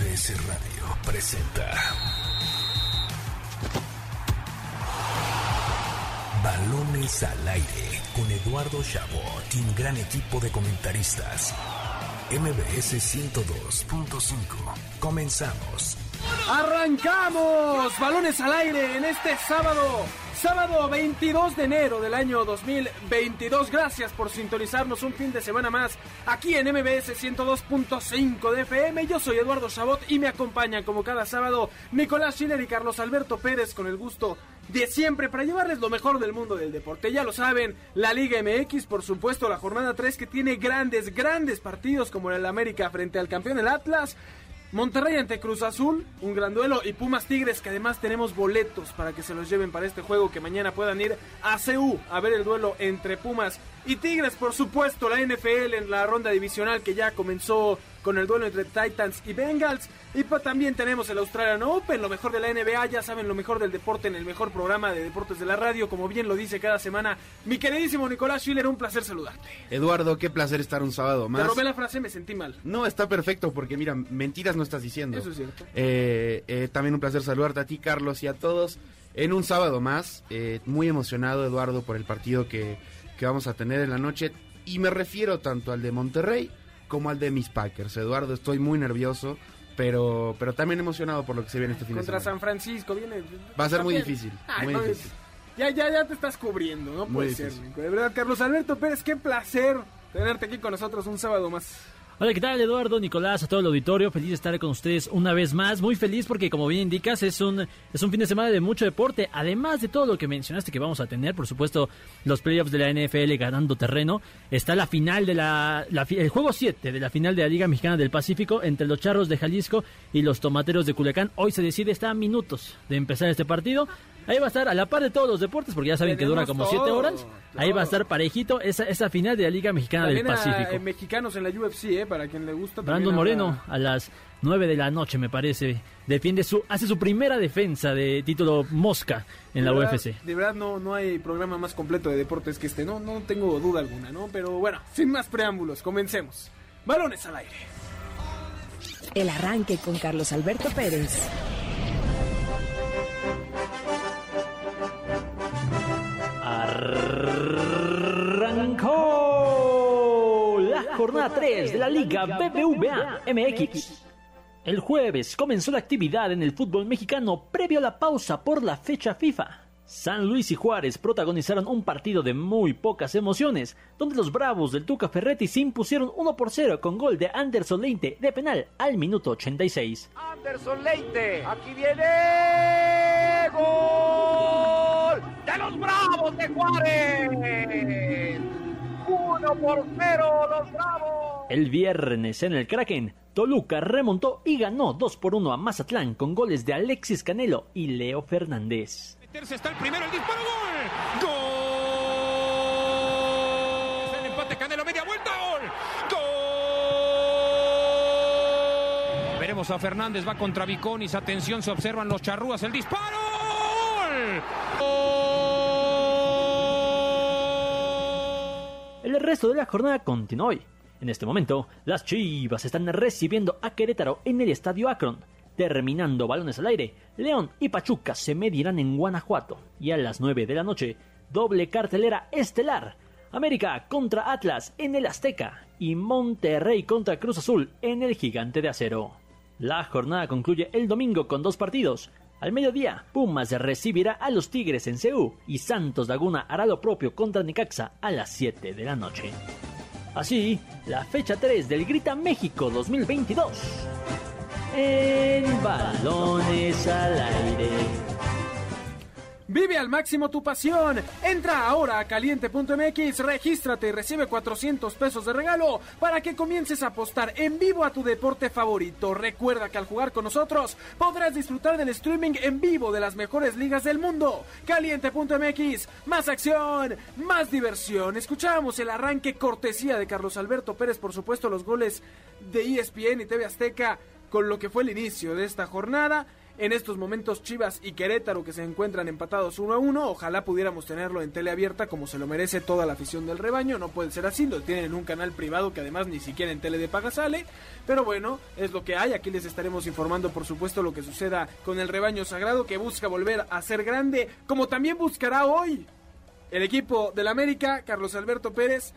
MBS Radio presenta Balones al aire con Eduardo Chabot y un gran equipo de comentaristas. MBS 102.5. Comenzamos. Arrancamos. Balones al aire en este sábado. Sábado 22 de enero del año 2022. Gracias por sintonizarnos un fin de semana más aquí en MBS 102.5 de FM. Yo soy Eduardo Chabot y me acompañan como cada sábado Nicolás Schiller y Carlos Alberto Pérez con el gusto de siempre para llevarles lo mejor del mundo del deporte. Ya lo saben, la Liga MX, por supuesto, la jornada 3 que tiene grandes, grandes partidos como el América frente al campeón el Atlas. Monterrey ante Cruz Azul, un gran duelo. Y Pumas Tigres, que además tenemos boletos para que se los lleven para este juego, que mañana puedan ir a CU a ver el duelo entre Pumas y Tigres. Por supuesto, la NFL en la ronda divisional que ya comenzó con el duelo entre Titans y Bengals. Y pues también tenemos el Australian Open, lo mejor de la NBA, ya saben, lo mejor del deporte en el mejor programa de deportes de la radio, como bien lo dice cada semana. Mi queridísimo Nicolás Schiller, un placer saludarte. Eduardo, qué placer estar un sábado más. Te robé la frase, me sentí mal. No, está perfecto porque mira, mentiras no estás diciendo. Eso es cierto. Eh, eh, también un placer saludarte a ti, Carlos, y a todos en un sábado más. Eh, muy emocionado, Eduardo, por el partido que, que vamos a tener en la noche. Y me refiero tanto al de Monterrey como al de mis Packers. Eduardo, estoy muy nervioso, pero, pero también emocionado por lo que se viene este fin Contra de semana. San Francisco viene. Va a ser muy También. difícil, Ay, muy no, difícil. Ya, ya, ya te estás cubriendo, ¿no? Muy Puede ser, difícil. De verdad, Carlos Alberto Pérez, qué placer tenerte aquí con nosotros un sábado más. Hola, ¿qué tal Eduardo, Nicolás, a todo el auditorio? Feliz de estar con ustedes una vez más. Muy feliz porque, como bien indicas, es un, es un fin de semana de mucho deporte. Además de todo lo que mencionaste que vamos a tener, por supuesto, los playoffs de la NFL ganando terreno. Está la final de la, la el juego 7 de la final de la Liga Mexicana del Pacífico entre los Charros de Jalisco y los Tomateros de Culiacán. Hoy se decide, está a minutos de empezar este partido. Ahí va a estar a la par de todos los deportes, porque ya saben que dura como 7 todo, horas. Ahí va a estar parejito esa, esa final de la Liga Mexicana También del a, Pacífico. eh, mexicanos en la UFC, ¿eh? Para quien le gusta. habrá- Moreno a las 9 de la noche, me parece. Defiende su, hace su primera defensa de título Mosca en la verdad- UFC. De verdad no, no hay programa más completo de deportes que este, no, no tengo duda alguna, ¿no? Pero bueno, sin más preámbulos, comencemos. Balones al aire. El arranque con Carlos Alberto Pérez. Arrancó la jornada 3 de la Liga BBVA MX. El jueves comenzó la actividad en el fútbol mexicano previo a la pausa por la fecha FIFA. San Luis y Juárez protagonizaron un partido de muy pocas emociones, donde los Bravos del Tuca Ferretti se impusieron 1 por 0 con gol de Anderson Leite de penal al minuto 86. Anderson Leite. Aquí viene gol de los Bravos de Juárez. Uno por cero los Bravos. El viernes en el Kraken, Toluca remontó y ganó 2 por 1 a Mazatlán con goles de Alexis Canelo y Leo Fernández. Meterse está el primero, el disparo, gol. Gol. El empate Canelo, media vuelta, gol. Gol. Veremos a Fernández, va contra Viconis, atención, se observan los charrúas, el disparo. Gol. Gol. El resto de la jornada continúa hoy. En este momento, las Chivas están recibiendo a Querétaro en el Estadio Akron. Terminando balones al aire, León y Pachuca se medirán en Guanajuato. Y a las 9 de la noche, doble cartelera estelar. América contra Atlas en el Azteca y Monterrey contra Cruz Azul en el Gigante de Acero. La jornada concluye el domingo con dos partidos. Al mediodía, Pumas recibirá a los Tigres en CU y Santos Laguna hará lo propio contra Necaxa a las 7 de la noche. Así, la fecha 3 del Grita México 2022. En balones al aire. Vive al máximo tu pasión. Entra ahora a caliente.mx, regístrate y recibe 400 pesos de regalo para que comiences a apostar en vivo a tu deporte favorito. Recuerda que al jugar con nosotros podrás disfrutar del streaming en vivo de las mejores ligas del mundo. Caliente.mx, más acción, más diversión. Escuchamos el arranque cortesía de Carlos Alberto Pérez, por supuesto los goles de ESPN y TV Azteca con lo que fue el inicio de esta jornada. en estos momentos Chivas y Querétaro que se encuentran empatados uno a uno. Ojalá pudiéramos tenerlo en tele abierta como se lo merece toda la afición del rebaño. No puede ser así, lo tienen en un canal privado que además ni siquiera en tele de paga sale. Pero bueno, es lo que hay. Aquí les estaremos informando por supuesto lo que suceda con el rebaño sagrado que busca volver a ser grande, como también buscará hoy el equipo del América, Carlos Alberto Pérez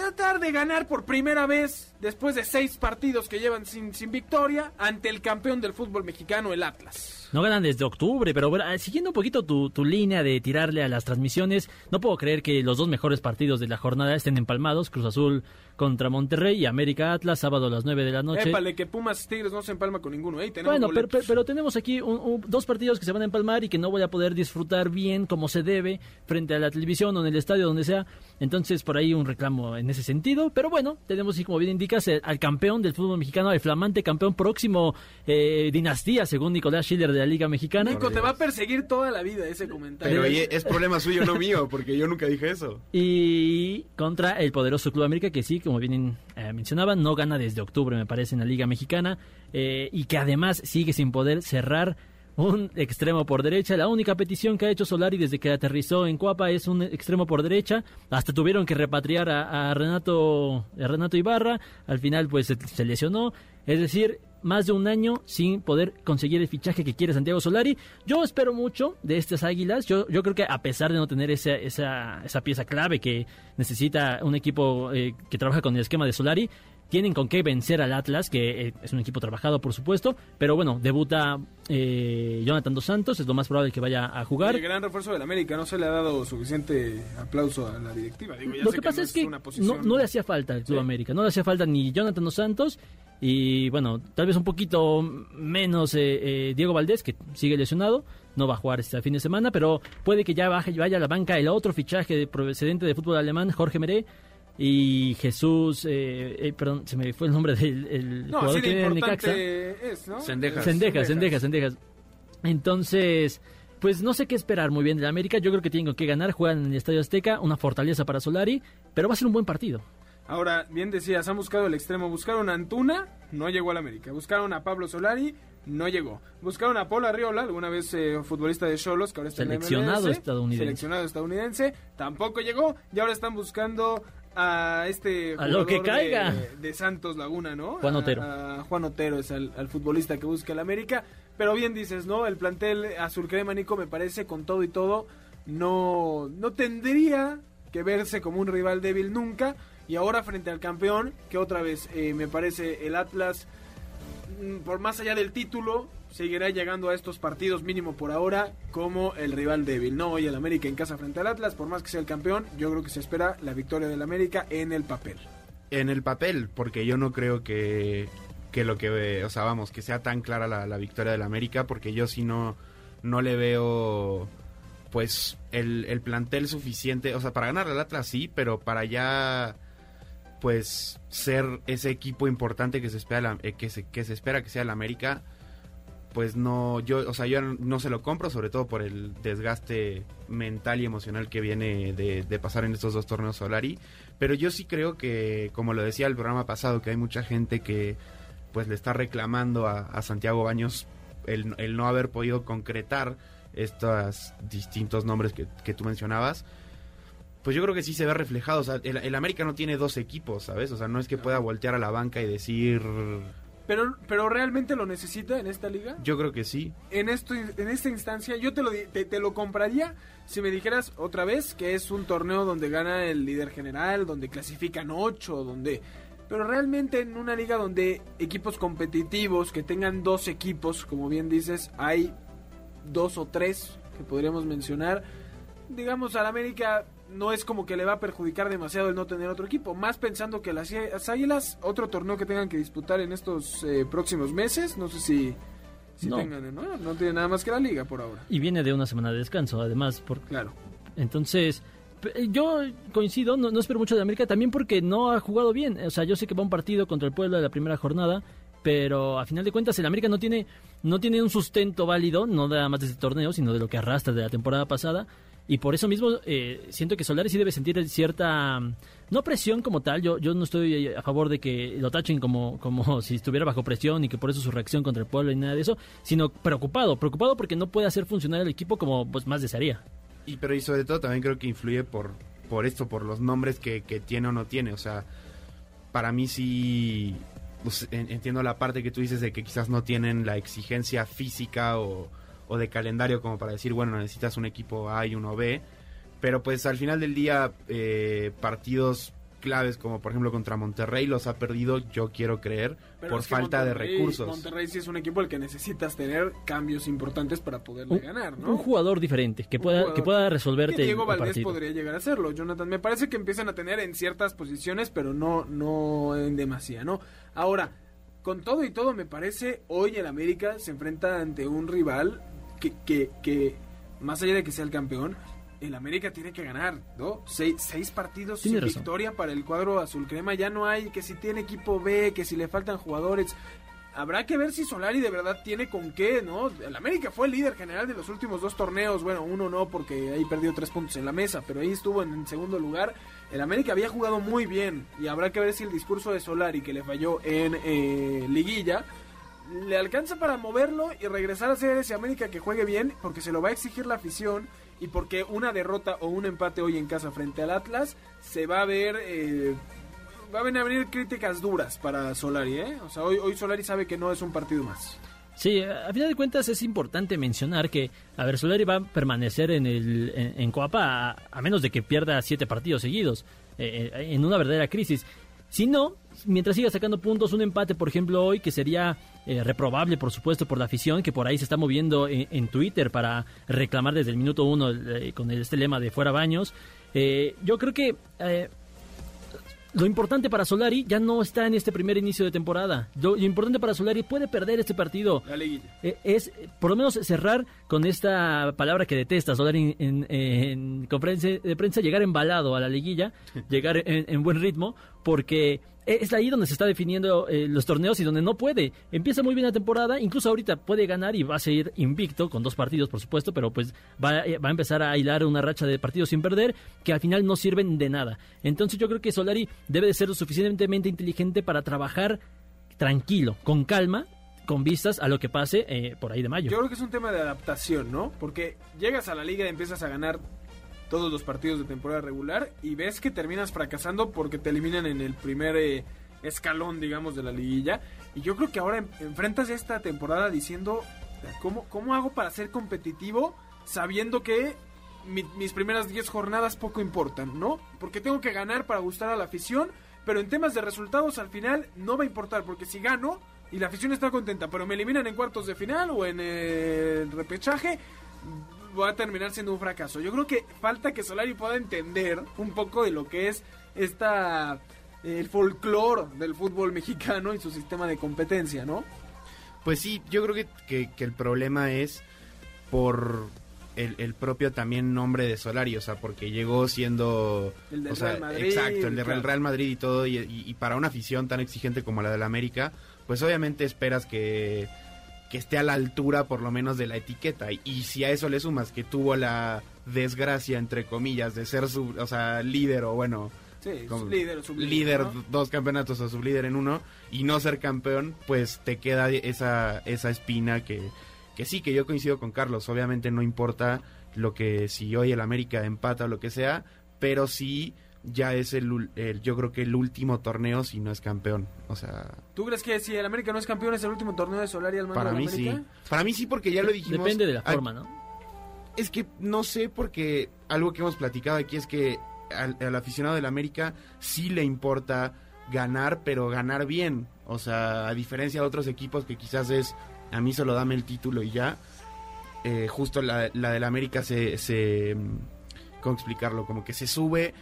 tratar de ganar por primera vez después de seis partidos que llevan sin, sin victoria ante el campeón del fútbol mexicano, el Atlas. No ganan desde octubre, pero bueno, siguiendo un poquito tu, tu, línea de tirarle a las transmisiones, no puedo creer que los dos mejores partidos de la jornada estén empalmados, Cruz Azul contra Monterrey y América Atlas, sábado a las 9 de la noche. Épale, que Pumas Tigres no se empalma con ninguno, ¿eh? bueno, pero, pero, pero, tenemos aquí un, un, dos partidos que se van a empalmar y que no voy a poder disfrutar bien como se debe frente a la televisión o en el estadio, donde sea. Entonces, por ahí un reclamo en ese sentido. Pero bueno, tenemos, y como bien indicas, al campeón del fútbol mexicano, el flamante campeón próximo eh, dinastía, según Nicolás Schiller de la Liga Mexicana. Nico, te va a perseguir toda la vida ese comentario. Pero es problema suyo, no mío, porque yo nunca dije eso. Y contra el poderoso Club América, que sí, como bien eh, mencionaban, no gana desde octubre, me parece, en la Liga Mexicana, eh, y que además sigue sin poder cerrar un extremo por derecha. La única petición que ha hecho Solari desde que aterrizó en Cuapa es un extremo por derecha. Hasta tuvieron que repatriar a, a Renato, a Renato Ibarra. Al final, pues se, se lesionó. Es decir, más de un año sin poder conseguir el fichaje que quiere Santiago Solari. Yo espero mucho de estas águilas. Yo, yo creo que a pesar de no tener esa, esa, esa pieza clave que necesita un equipo eh, que trabaja con el esquema de Solari, tienen con qué vencer al Atlas, que eh, es un equipo trabajado, por supuesto. Pero bueno, debuta eh, Jonathan Dos Santos, es lo más probable que vaya a jugar. El gran refuerzo del América, no se le ha dado suficiente aplauso a la directiva. Digo, lo que pasa que es que no, no, le hacía falta al Club ¿Sí? América, no le hacía falta ni Jonathan Dos Santos y bueno, tal vez un poquito menos eh, eh, Diego Valdés, que sigue lesionado, no va a jugar este fin de semana, pero puede que ya baje, vaya a la banca el otro fichaje de procedente de fútbol alemán, Jorge Meré, y Jesús, eh, eh, perdón, se me fue el nombre del el no, jugador que viene Necaxa. es, ¿no? Sendejas. Sendejas, Sendejas, Sendejas. Entonces, pues no sé qué esperar muy bien de la América. Yo creo que tienen que ganar. Juegan en el Estadio Azteca, una fortaleza para Solari, pero va a ser un buen partido. Ahora, bien decías, han buscado el extremo. Buscaron a Antuna, no llegó al América. Buscaron a Pablo Solari, no llegó. Buscaron a Paul Arriola, alguna vez eh, futbolista de Cholos, que ahora está Seleccionado en la MLS, estadounidense. Seleccionado estadounidense, tampoco llegó. Y ahora están buscando a este A lo que caiga. De, de Santos Laguna, ¿no? Juan A- Otero. A, Juan Otero es al, al futbolista que busca el América. Pero bien dices, ¿no? El plantel azul crema, Nico, me parece, con todo y todo, no, no tendría que verse como un rival débil nunca. Y ahora frente al campeón, que otra vez eh, me parece el Atlas, mm, por más allá del título, seguirá llegando a estos partidos mínimo por ahora como el rival débil. No hoy el América en casa frente al Atlas, por más que sea el campeón, yo creo que se espera la victoria del América en el papel. En el papel, porque yo no creo que, que lo que, o sea, vamos, que sea tan clara la, la victoria del América, porque yo sí no, no le veo, pues, el, el plantel suficiente, o sea, para ganar al Atlas sí, pero para ya, pues, ser ese equipo importante que se espera, eh, que se, que se espera que sea el América, pues no, yo, o sea, yo no se lo compro, sobre todo por el desgaste mental y emocional que viene de, de pasar en estos dos torneos Solari. Pero yo sí creo que, como lo decía el programa pasado, que hay mucha gente que pues le está reclamando a, a Santiago Baños el, el no haber podido concretar estos distintos nombres que, que tú mencionabas. Pues yo creo que sí se ve reflejado. O sea, el, el América no tiene dos equipos, ¿sabes? O sea, no es que pueda voltear a la banca y decir. Pero, pero realmente lo necesita en esta liga. Yo creo que sí. en esto en esta instancia yo te lo te, te lo compraría si me dijeras otra vez que es un torneo donde gana el líder general donde clasifican ocho donde pero realmente en una liga donde equipos competitivos que tengan dos equipos como bien dices hay dos o tres que podríamos mencionar digamos al América no es como que le va a perjudicar demasiado el no tener otro equipo, más pensando que las, las Águilas, otro torneo que tengan que disputar en estos eh, próximos meses, no sé si, si No. tengan, ¿no? No tiene nada más que la liga por ahora. Y viene de una semana de descanso, además, por, Claro. Entonces, p- yo coincido, no, no espero mucho de América, también porque no ha jugado bien. O sea, yo sé que va un partido contra el pueblo de la primera jornada, pero a final de cuentas el América no tiene, no tiene un sustento válido, no nada más de este torneo, sino de lo que arrastra de la temporada pasada. Y por eso mismo eh, siento que Solari sí debe sentir cierta no presión como tal, yo, yo no estoy a favor de que lo tachen como, como si estuviera bajo presión y que por eso su reacción contra el pueblo y nada de eso, sino preocupado, preocupado porque no puede hacer funcionar el equipo como pues, más desearía. Y pero y sobre todo también creo que influye por, por esto, por los nombres que, que tiene o no tiene, o sea, para mí sí pues, entiendo la parte que tú dices de que quizás no tienen la exigencia física o, o de calendario como para decir, bueno, necesitas un equipo A y uno B, pero pues al final del día, eh, partidos claves como por ejemplo contra Monterrey los ha perdido, yo quiero creer, por falta de recursos. Monterrey sí es un equipo al que necesitas tener cambios importantes para poderle ganar, ¿no? Un jugador diferente que pueda que pueda resolverte. Diego Valdés podría llegar a hacerlo, Jonathan. Me parece que empiezan a tener en ciertas posiciones, pero no no en demasía, ¿no? Ahora, con todo y todo me parece hoy el América se enfrenta ante un rival que que, que más allá de que sea el campeón, el América tiene que ganar, ¿no? Seis, partidos sin victoria para el cuadro azul crema. Ya no hay que si tiene equipo B, que si le faltan jugadores. Habrá que ver si Solari de verdad tiene con qué, ¿no? El América fue el líder general de los últimos dos torneos. Bueno, uno no, porque ahí perdió tres puntos en la mesa, pero ahí estuvo en, segundo lugar. El América había jugado muy bien y habrá que ver si el discurso de Solari, que le falló en eh, Liguilla, le alcanza para moverlo y regresar a ser ese América que juegue bien, porque se lo va a exigir la afición y porque una derrota o un empate hoy en casa frente al Atlas se va a ver eh, va a venir críticas duras para Solari, ¿eh? O sea, hoy, hoy Solari sabe que no es un partido más. Sí, a final de cuentas es importante mencionar que, a ver, Solari va a permanecer en, el, en, Coapa a, menos de que pierda siete partidos seguidos, eh, eh, en una verdadera crisis. Si no, mientras siga sacando puntos, un empate, por ejemplo, hoy, que sería eh, reprobable, por supuesto, por la afición, que por ahí se está moviendo en, Twitter para reclamar desde el minuto uno eh, con este lema de fuera baños. Eh, yo creo que lo importante para Solari ya no está en este primer inicio de temporada. Lo, importante para Solari puede perder este partido. es por lo menos cerrar con esta palabra que detesta Solari en, conferencia de prensa, llegar embalado a la liguilla, llegar en buen ritmo, porque es ahí donde se está definiendo eh, los torneos y donde no puede. Empieza muy bien la temporada, incluso ahorita puede ganar y va a seguir invicto con dos partidos, por supuesto, pero pues va, eh, va a empezar a hilar una racha de partidos sin perder que al final no sirven de nada. Entonces yo creo que Solari debe de ser lo suficientemente inteligente para trabajar tranquilo, con calma con vistas a lo que pase eh, por ahí de mayo. Yo creo que es un tema de adaptación, ¿no? Porque llegas a la liga y empiezas a ganar todos los partidos de temporada regular y ves que terminas fracasando porque te eliminan en el primer eh, escalón, digamos, de la liguilla. Y yo creo que ahora enfrentas esta temporada diciendo, ¿cómo, cómo hago para ser competitivo sabiendo que mis primeras 10 jornadas poco importan, ¿no? Porque tengo que ganar para gustar a la afición, pero en temas de resultados al final no va a importar, porque si gano y la afición está contenta, pero me eliminan en cuartos de final o en el repechaje, va a terminar siendo un fracaso. Yo creo que falta que Solari pueda entender un poco de lo que es esta el folclore del fútbol mexicano y su sistema de competencia, ¿no? Pues sí, yo creo que, que, el problema es por el, propio también nombre de Solari, o sea, porque llegó siendo... El del Real Madrid. Exacto, el del Real Madrid y todo, y, y, para una afición tan exigente como la del América, pues obviamente esperas que que esté a la altura por lo menos de la etiqueta. Y, si a eso le sumas que tuvo la desgracia, entre comillas, de ser su, o sea, líder o bueno... líder, líder dos campeonatos o sublíder en uno y no ser campeón, pues te queda esa, esa espina que, que sí, que yo coincido con Carlos. Obviamente no importa lo que si hoy el América empata o lo que sea, pero sí ya es el, yo creo que el último torneo si no es campeón. O sea, ¿tú crees que si el América no es campeón es el último torneo de Solari al mando Para mí sí. Para mí sí porque ya lo dijimos. Depende de la forma, ¿no? Es que no sé porque algo que hemos platicado aquí es que al, aficionado del América sí le importa ganar, pero ganar bien. O sea, a diferencia de otros equipos que quizás es a mí solo dame el título y ya. Eh, justo la, la del América se, se ¿cómo explicarlo? Como que se sube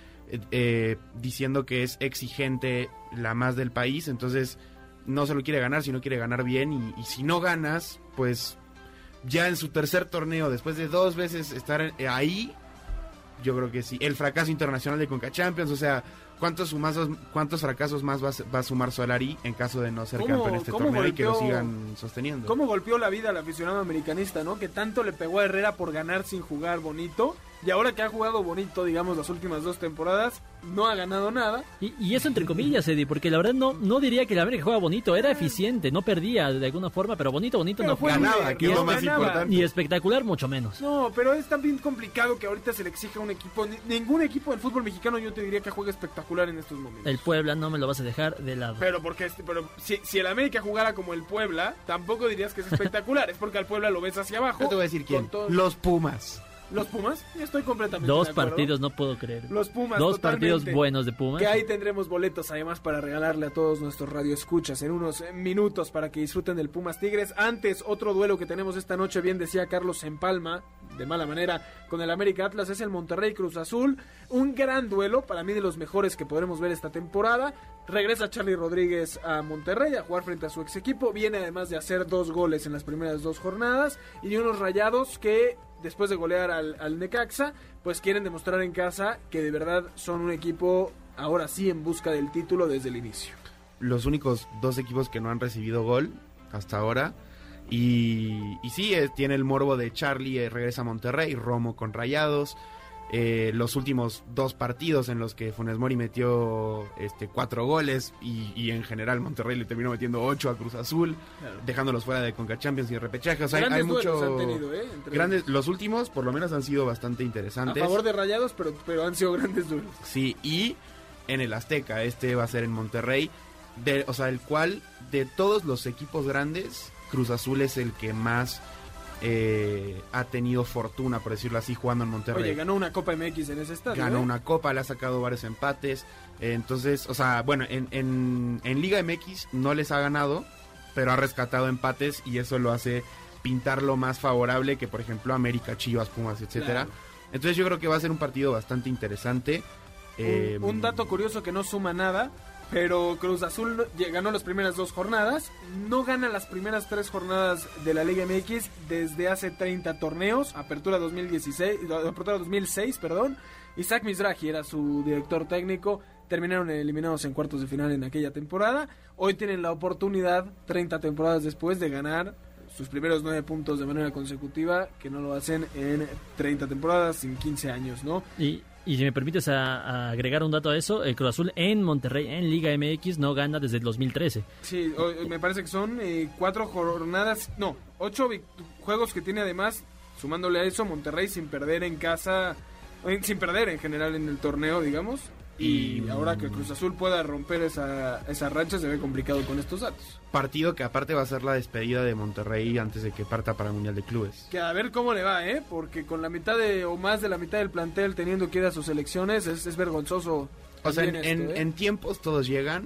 eh, diciendo que es exigente la más del país, entonces no solo quiere ganar, sino quiere ganar bien y, si no ganas, pues ya en su tercer torneo, después de dos veces estar eh, ahí, yo creo que sí. El fracaso internacional de Conca Champions, o sea, ¿cuántos, cuántos fracasos más va, a sumar Solari en caso de no ser campeón en este torneo y que lo sigan sosteniendo? ¿Cómo golpeó la vida al aficionado americanista, no? Que tanto le pegó a Herrera por ganar sin jugar bonito Y ahora que ha jugado bonito, digamos, las últimas dos temporadas, no ha ganado nada. Y, y eso entre comillas, Eddie, porque la verdad no, no diría que el América juega bonito, era eficiente, no perdía de alguna forma, pero bonito, bonito Pero no fue Ganaba, que es lo más ganaba. importante. Ni espectacular, mucho menos. No, pero es también complicado que ahorita se le exija a un equipo. ni- Ningún equipo del fútbol mexicano yo te diría que juega espectacular en estos momentos. El Puebla no me lo vas a dejar de lado. Pero porque este- pero si, si el América jugara como el Puebla, tampoco dirías que es espectacular. es porque al Puebla lo ves hacia abajo. Yo te voy a decir quién. todo- Los Pumas. Los Pumas, estoy completamente Dos de partidos, no puedo creer. Los Pumas, Dos partidos buenos de Pumas. Que ahí tendremos boletos además para regalarle a todos nuestros radioescuchas en unos minutos para que disfruten del Pumas Tigres. Antes, otro duelo que tenemos esta noche, bien decía Carlos en Palma, de mala manera, con el América Atlas, es el Monterrey Cruz Azul. Un gran duelo, para mí de los mejores que podremos ver esta temporada. Regresa Charlie Rodríguez a Monterrey a jugar frente a su ex equipo. Viene además de hacer dos goles en las primeras dos jornadas. Y unos rayados que después de golear al, Necaxa, pues quieren demostrar en casa que de verdad son un equipo ahora sí en busca del título desde el inicio. Los únicos dos equipos que no han recibido gol hasta ahora. Y, y sí, eh, tiene el morbo de Charlie, eh, regresa a Monterrey, Romo con Rayados. Eh, los últimos dos partidos en los que Funes Mori metió este, cuatro goles y, y en general Monterrey le terminó metiendo ocho a Cruz Azul, dejándolos fuera de Conca Champions y repechaje. O sea, hay- mucho... tenido, ¿eh? Grandes, los últimos por lo menos han sido bastante a interesantes. favor de Rayados, pero, pero han sido grandes duelos. Sí, y en el Azteca, este va a ser en Monterrey, de, o sea, el cual de todos los equipos grandes, Cruz Azul es el que más eh, ha tenido fortuna, por decirlo así, jugando en Monterrey. Oye, ganó una Copa MX en ese estadio. Ganó ¿eh? una copa, le ha sacado varios empates. eh, Entonces, o sea, bueno, en, en, en Liga MX no les ha ganado, pero ha rescatado empates y eso lo hace pintarlo más favorable que, por ejemplo, América, Chivas, Pumas, etcétera. Claro. Entonces yo creo que va a ser un partido bastante interesante. Un, un dato curioso que no suma nada, pero Cruz Azul ganó las primeras dos jornadas, no gana las primeras tres jornadas de la Liga MX desde hace 30 torneos, apertura 2016, no, apertura 2006, perdón. Isaac Mizrahi era su director técnico, terminaron eliminados en cuartos de final en aquella temporada. Hoy tienen la oportunidad, 30 temporadas después, de ganar sus primeros nueve puntos de manera consecutiva, que no lo hacen en 30 temporadas, en 15 años, ¿no? Y, y si me permites a- agregar un dato a eso, el Cruz Azul en Monterrey, en Liga MX, no gana desde el 2013. Sí, o- me parece que son eh, cuatro jornadas, no, ocho juegos que tiene además, sumándole a eso, Monterrey sin perder en casa, eh, sin perder en general en el torneo, digamos. Y ahora que el Cruz Azul pueda romper esa, esa racha se ve complicado con estos datos. partido que aparte va a ser la despedida de Monterrey antes de que parta para el Mundial de Clubes. Que a ver cómo le va, ¿eh? Porque con la mitad de, o más de la mitad del plantel teniendo que ir a sus elecciones, es, es vergonzoso. O sea, en, también en- esto, ¿eh? en tiempos todos llegan,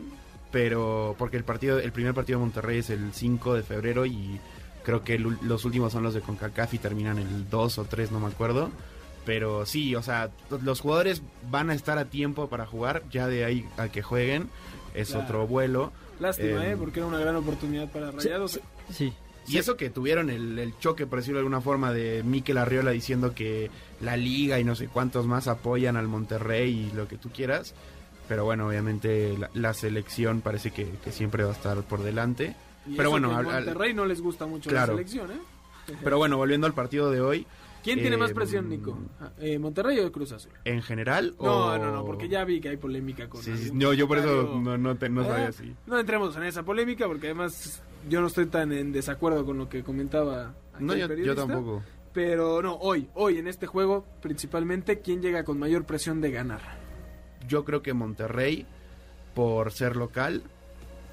pero porque el partido, el primer partido de Monterrey es el 5 de febrero y creo que el los últimos son los de CONCACAF y terminan el 2 o 3, no me acuerdo. Pero sí, o sea, los jugadores van a estar a tiempo para jugar, ya de ahí a que jueguen es Claro. otro vuelo. Lástima, eh, ¿eh? Porque era una gran oportunidad para Rayados. Sí. Y eso que tuvieron el, el choque, por decirlo de alguna forma, de Mikel Arriola diciendo que la liga y no sé cuántos más apoyan al Monterrey y lo que tú quieras. Pero bueno, obviamente la, la selección parece que, que siempre va a estar por delante. Y Pero eso bueno, al- Monterrey no les gusta mucho Claro. la selección, ¿eh? Pero bueno, volviendo al partido de hoy, ¿Quién tiene más Eh, presión, Nico? Ah, eh, ¿Monterrey o Cruz Azul? en general... No, o- no, no, porque ya vi que hay polémica con Sí, no, yo por eso no, no, te- no sabía si... No entremos en esa polémica porque además yo no estoy tan en desacuerdo con lo que comentaba No, yo, yo tampoco. Pero no, hoy, hoy en este juego principalmente, ¿quién llega con mayor presión de ganar? Yo creo que Monterrey, por ser local,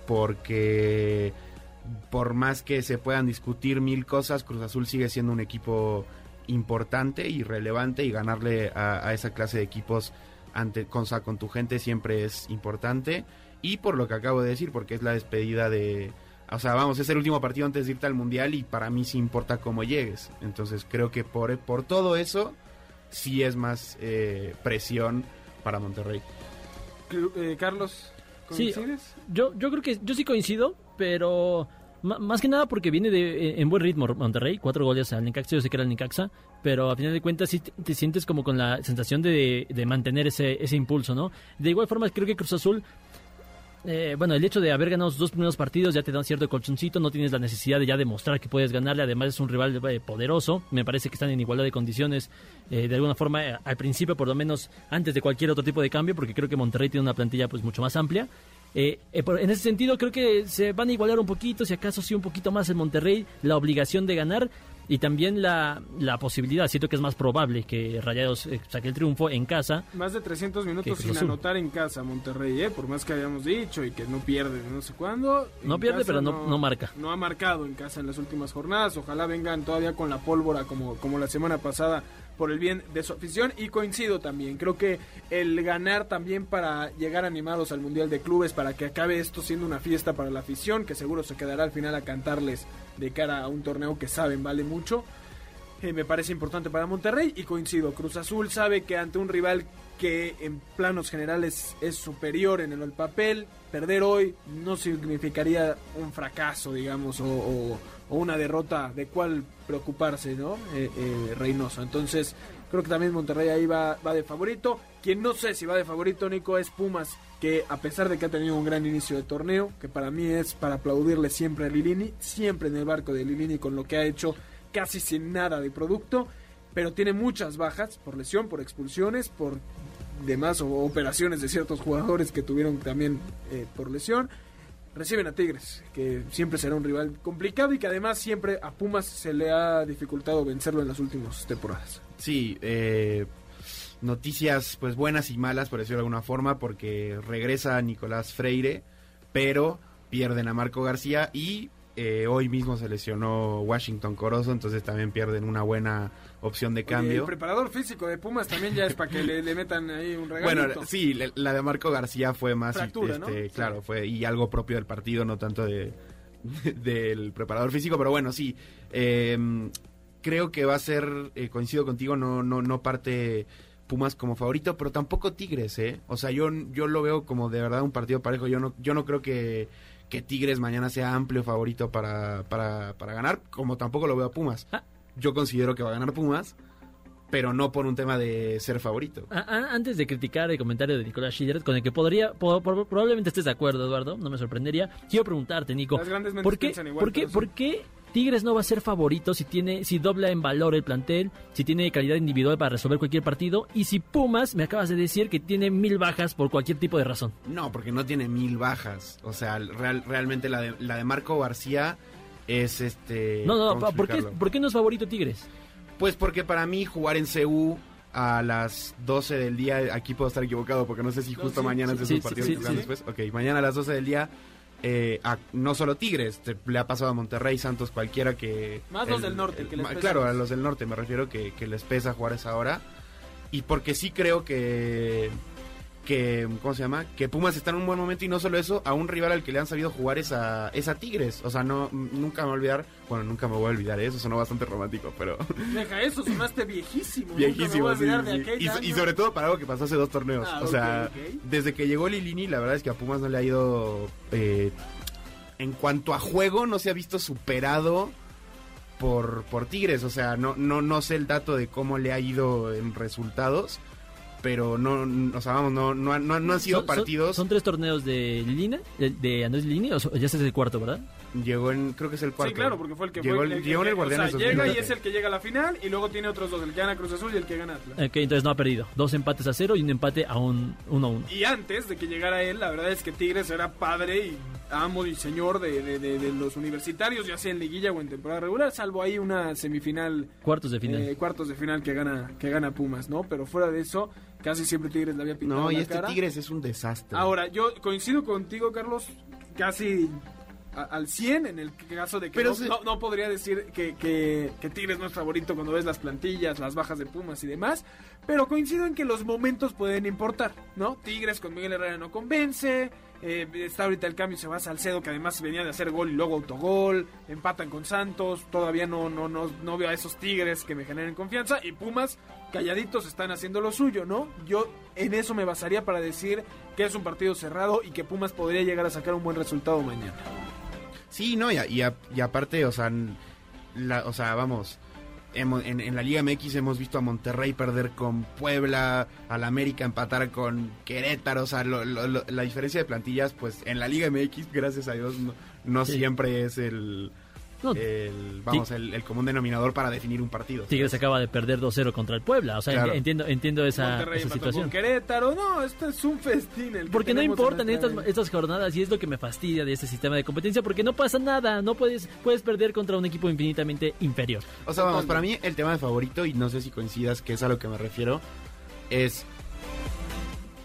porque por más que se puedan discutir mil cosas, Cruz Azul sigue siendo un equipo importante y relevante y ganarle a, a esa clase de equipos ante, con, tu gente siempre es importante. Y por lo que acabo de decir, porque es la despedida de... O sea, vamos, es el último partido antes de irte al Mundial y para mí sí importa cómo llegues. Entonces creo que por, por todo eso sí es más eh, presión para Monterrey. Eh, Carlos, Sí. ¿coincides? Yo, yo creo que yo sí coincido, pero más que nada porque viene de en- en buen ritmo Monterrey, cuatro goles al Necaxa, yo sé que era el Necaxa, pero a final de cuentas sí te, te sientes como con la sensación de, de mantener ese, ese impulso, ¿no? De igual forma creo que Cruz Azul eh, bueno, el hecho de haber ganado sus dos primeros partidos ya te da un cierto colchoncito, no tienes la necesidad de ya demostrar que puedes ganarle, además es un rival eh, poderoso, me parece que están en igualdad de condiciones, eh, de alguna forma, eh, al principio, por lo menos antes de cualquier otro tipo de cambio, porque creo que Monterrey tiene una plantilla pues mucho más amplia. Eh, eh, por- en ese sentido, creo que se van a igualar un poquito, si acaso sí un poquito más el Monterrey, la obligación de ganar y también la, la posibilidad, siento que es más probable que Rayados eh, saque el triunfo en casa. Más de 300 Que minutos sin Azul. anotar en casa Monterrey, ¿eh? por más que hayamos dicho y que no pierde no sé cuándo. No en pierde, pero no- no marca. No ha marcado en casa en las últimas jornadas. Ojalá vengan todavía con la pólvora como, como la semana pasada por el bien de su afición. Y coincido también, creo que el ganar también para llegar animados al Mundial de Clubes, para que acabe esto siendo una fiesta para la afición, que seguro se quedará al final a cantarles de cara a un torneo que saben vale mucho. Eh, me parece importante para Monterrey y coincido, Cruz Azul sabe que ante un rival que en planos generales es superior en el papel, perder hoy no significaría un fracaso, digamos, o, o- una derrota de cuál preocuparse, ¿no? Eh, eh, Reynoso. Entonces, creo que también Monterrey ahí va, va de favorito. Quien no sé si va de favorito, Nico, es Pumas, que a pesar de que ha tenido un gran inicio de torneo, que para mí es para aplaudirle siempre a Lilini, siempre en el barco de Lilini con lo que ha hecho casi sin nada de producto, pero tiene muchas bajas por lesión, por expulsiones, por demás o- operaciones de ciertos jugadores que tuvieron también eh, por lesión. Reciben a Tigres, que siempre será un rival complicado y que además siempre a Pumas se le ha dificultado vencerlo en las últimas temporadas. Sí, eh, noticias pues buenas y malas, por decirlo de alguna forma, porque regresa Nicolás Freire, pero pierden a Marco García y eh, hoy mismo se lesionó Washington Corozo, entonces también pierden una buena opción de Oye, cambio. el preparador físico de Pumas también ya es para que le, le metan ahí un regalito. Bueno, sí, le- la de Marco García fue más, Fractura, este, ¿no? claro, Sí. fue y algo propio del partido, no tanto de del preparador físico, pero bueno, sí, eh, creo que va a ser, eh, coincido contigo, no, no, no parte Pumas como favorito, pero tampoco Tigres, eh. O sea, yo, yo lo veo como de verdad un partido parejo. Yo no, yo no creo que, que Tigres mañana sea amplio favorito para, para, para ganar, como tampoco lo veo a Pumas. Ah. Yo considero que va a ganar Pumas, pero no por un tema de ser favorito. A- a- antes de criticar el comentario de Nicolás Schiller, con el que podría, po- po- probablemente estés de acuerdo, Eduardo, no me sorprendería. Quiero preguntarte, Nico, Las grandes mentes ¿por qué, piensan igual, por, qué, sí. por qué Tigres no va a ser favorito si tiene, si dobla en valor el plantel, si tiene calidad individual para resolver cualquier partido, y si Pumas, me acabas de decir que tiene mil bajas por cualquier tipo de razón? No, porque no tiene mil bajas. O sea, real- realmente la de, la de Marco García es este. No, no, ¿cómo ¿por qué? ¿por qué no es favorito Tigres? Pues porque para mí jugar en CU a las 12 del día, aquí puedo estar equivocado porque no sé si No, justo sí, mañana sí, es sí, partidos sí, que sí, juegan sí. después. Ok, mañana a las 12 del día, eh, a- no solo Tigres, te- le ha pasado a Monterrey, Santos, cualquiera que... Más los del norte, que les pesa Claro, a los del norte me refiero que, que les pesa jugar esa hora. Y porque sí creo que... Que, ¿cómo se llama? Que Pumas está en un buen momento y no solo eso, a un rival al que le han sabido jugar es a, es a Tigres. O sea, no, nunca me voy a olvidar, bueno, nunca me voy a olvidar, ¿eh? eso sonó bastante romántico, pero... Deja eso, sonaste viejísimo. Viejísimo, sí, sí. Y, sobre todo para algo que pasó hace dos torneos. Ah, o sea, desde que llegó Lilini, la verdad es que a Pumas no le ha ido. eh, en cuanto a juego, no se ha visto superado por, por Tigres. O sea, no, no, no sé el dato de cómo le ha ido en resultados. Pero no, o sea, vamos, no, no, han- no, han- no han sido Son- son- partidos. Son, tres torneos de Lina, de, de Andrés Lini, o ya este es el cuarto, ¿verdad? Llegó en, creo que es el cuarto. Sí, claro, porque fue el que llegó, fue el- llegó en el Guardianes o sea, llega y 2020. es el que llega a la final y luego tiene otros dos, el que gana Cruz Azul y el que gana Atlas. Ok, entonces no ha perdido. Dos empates a cero y un empate a un 1-1. Y antes de que llegara él, la verdad es que Tigres era padre y amo y señor de, de- de- de los universitarios, ya sea en liguilla o en temporada regular, salvo ahí una semifinal, Cuartos de final. eh, cuartos de final que gana que gana Pumas, ¿no? Pero fuera de eso, casi siempre Tigres le había pintado No, y la este cara. Tigres es un desastre. Ahora, yo coincido contigo, Carlos, casi a- al 100 en el caso de que Pero no, no- no podría decir que, que, que Tigres no es favorito cuando ves las plantillas, las bajas de Pumas y demás, pero coincido en que los momentos pueden importar, ¿no? Tigres con Miguel Herrera no convence, eh, está ahorita el cambio, se va a Salcedo, que además venía de hacer gol y luego autogol, empatan con Santos, todavía no, no, no, no veo a esos Tigres que me generen confianza, y Pumas calladitos están haciendo lo suyo, ¿no? Yo en eso me basaría para decir que es un partido cerrado y que Pumas podría llegar a sacar un buen resultado mañana. Sí, no, y, a- y, a- y aparte, o sea, la, o sea, vamos, hemos- en, en la Liga MX hemos visto a Monterrey perder con Puebla, al América empatar con Querétaro, o sea, lo- lo- lo- la diferencia de plantillas, pues en la Liga MX, gracias a Dios, no, no Sí. siempre es el, No, el, vamos, el, el común denominador para definir un partido. Tigres acaba de perder 2-0 contra el Puebla. O sea, Claro. entiendo, entiendo esa, Monterrey esa situación. con Querétaro. No, esto es un festín. el Porque no importan en estas, estas jornadas y es lo que me fastidia de este sistema de competencia porque no pasa nada, no puedes puedes perder contra un equipo infinitamente inferior. O sea, vamos, para mí el tema de favorito, y no sé si coincidas que es a lo que me refiero, es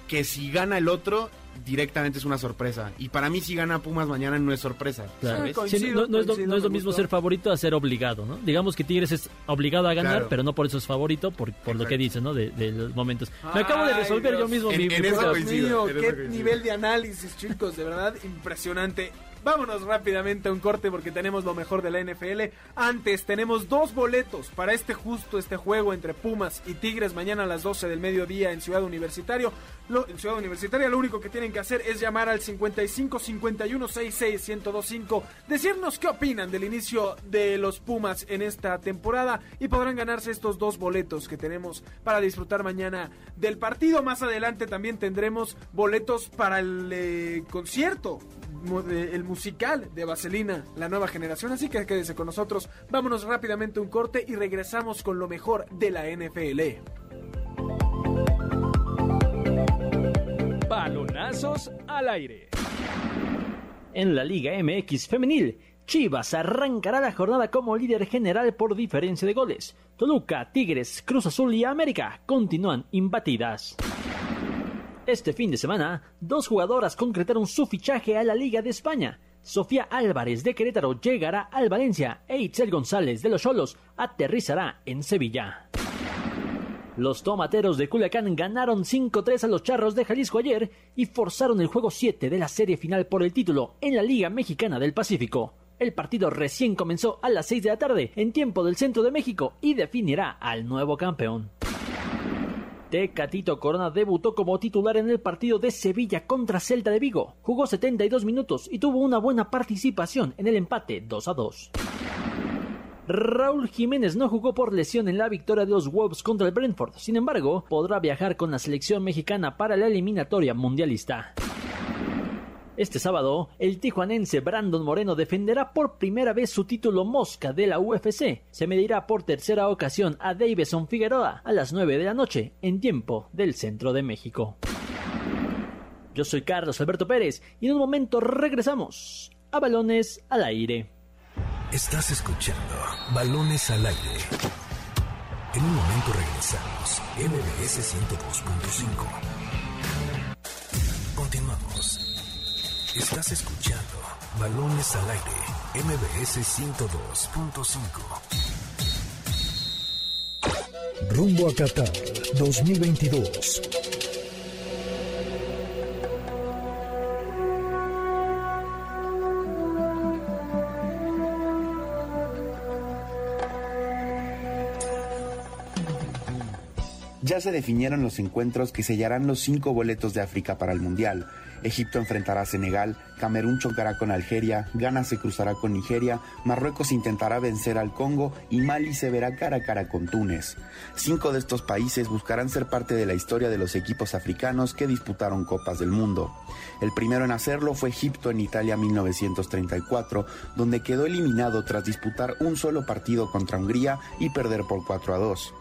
que si gana el otro, directamente es una sorpresa. Y para mí si gana Pumas mañana no es sorpresa. Claro. ¿sabes? coincido, Sí, no, no es lo, coincido, no es lo me mismo gustó. ser favorito a ser obligado, ¿no? Digamos que Tigres es obligado a ganar, Claro. pero no por eso es favorito, por, por lo que dices, ¿no? De, de los momentos. Me acabo de Ay, resolver yo mismo En- mi, en mi eso punto. Dios coincido, mío, en eso qué nivel de análisis, chicos, de verdad impresionante. Vámonos rápidamente a un corte porque tenemos lo mejor de la NFL. Antes tenemos dos boletos para este justo este juego entre Pumas y Tigres mañana a las 12 del mediodía en Ciudad Universitario. En Ciudad Universitaria lo único que tienen que hacer es llamar al 55 51 66 1025, decirnos qué opinan del inicio de los Pumas en esta temporada y podrán ganarse estos dos boletos que tenemos para disfrutar mañana del partido. Más adelante también tendremos boletos para el eh, concierto, el musical de Vaselina, la nueva generación. Así que quédese con nosotros. Vámonos rápidamente un corte y regresamos con lo mejor de la NFL. Balonazos al aire. En la Liga MX femenil, Chivas arrancará la jornada como líder general por diferencia de goles. Toluca, Tigres, Cruz Azul y América continúan imbatidas. Este fin de semana, dos jugadoras concretaron su fichaje a la Liga de España. Sofía Álvarez de Querétaro llegará al Valencia e Itzel González de los Cholos aterrizará en Sevilla. Los tomateros de Culiacán ganaron 5-3 a los charros de Jalisco ayer y forzaron el juego 7 de la serie final por el título en la Liga Mexicana del Pacífico. El partido recién comenzó a las 6 de la tarde en tiempo del centro de México y definirá al nuevo campeón. Tecatito Corona debutó como titular en el partido de Sevilla contra Celta de Vigo. Jugó 72 minutos y tuvo una buena participación en el empate 2 a 2. Raúl Jiménez no jugó por lesión en la victoria de los Wolves contra el Brentford. Sin embargo, podrá viajar con la selección mexicana para la eliminatoria mundialista. Este sábado, el tijuanense Brandon Moreno defenderá por primera vez su título mosca de la UFC. Se medirá por tercera ocasión a Davison Figueroa a las 9 de la noche, en tiempo del centro de México. Yo soy Carlos Alberto Pérez y en un momento regresamos a Balones al Aire. Estás escuchando Balones al aire. En un momento regresamos. MBS 102.5. Estás escuchando Balones al aire. MBS 102.5. Rumbo a Qatar 2022. Ya se definieron los encuentros que sellarán los cinco boletos de África para el Mundial. Egipto enfrentará a Senegal, Camerún chocará con Algeria, Ghana se cruzará con Nigeria, Marruecos intentará vencer al Congo y Mali se verá cara a cara con Túnez. Cinco de estos países buscarán ser parte de la historia de los equipos africanos que disputaron Copas del Mundo. El primero en hacerlo fue Egipto en Italia 1934, donde quedó eliminado tras disputar un solo partido contra Hungría y perder por 4 a 2.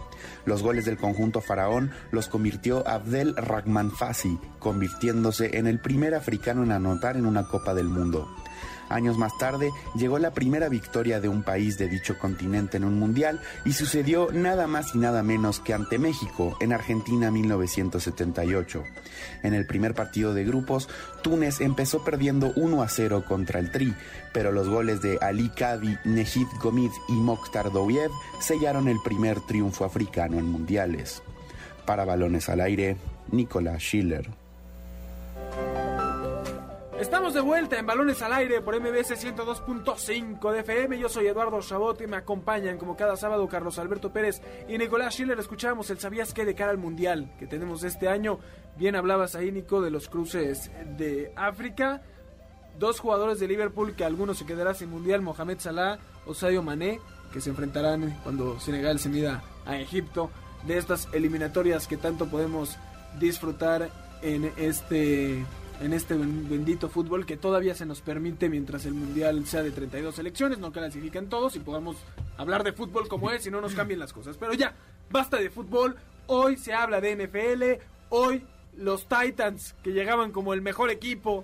Los goles del conjunto faraón los convirtió Abdel Rahman Fassi, convirtiéndose en el primer africano en anotar en una Copa del Mundo. Años más tarde llegó la primera victoria de un país de dicho continente en un mundial y sucedió nada más y nada menos que ante México en Argentina 1978. En el primer partido de grupos, Túnez empezó perdiendo 1 a 0 contra el Tri, pero los goles de Ali Kadi, Nejid Gomid y Mokhtar Douyev sellaron el primer triunfo africano en mundiales. Para balones al aire, Nicolás Schiller. Estamos de vuelta en Balones al Aire por MBS 102.5 de FM. Yo soy Eduardo Chabot y me acompañan como cada sábado Carlos Alberto Pérez y Nicolás Schiller. Escuchamos el ¿Sabías qué? de cara al Mundial que tenemos este año. Bien hablabas ahí, Nico, de los cruces de África. Dos jugadores de Liverpool que algunos se quedará sin Mundial, Mohamed Salah o Sadio Mané. que se enfrentarán cuando Senegal se mida a Egipto, de estas eliminatorias que tanto podemos disfrutar en este en este bendito fútbol que todavía se nos permite mientras el mundial sea de 32 selecciones, no clasifican todos y podamos hablar de fútbol como es y no nos cambien las cosas. Pero ya, basta de fútbol, hoy se habla de NFL, hoy los Titans que llegaban como el mejor equipo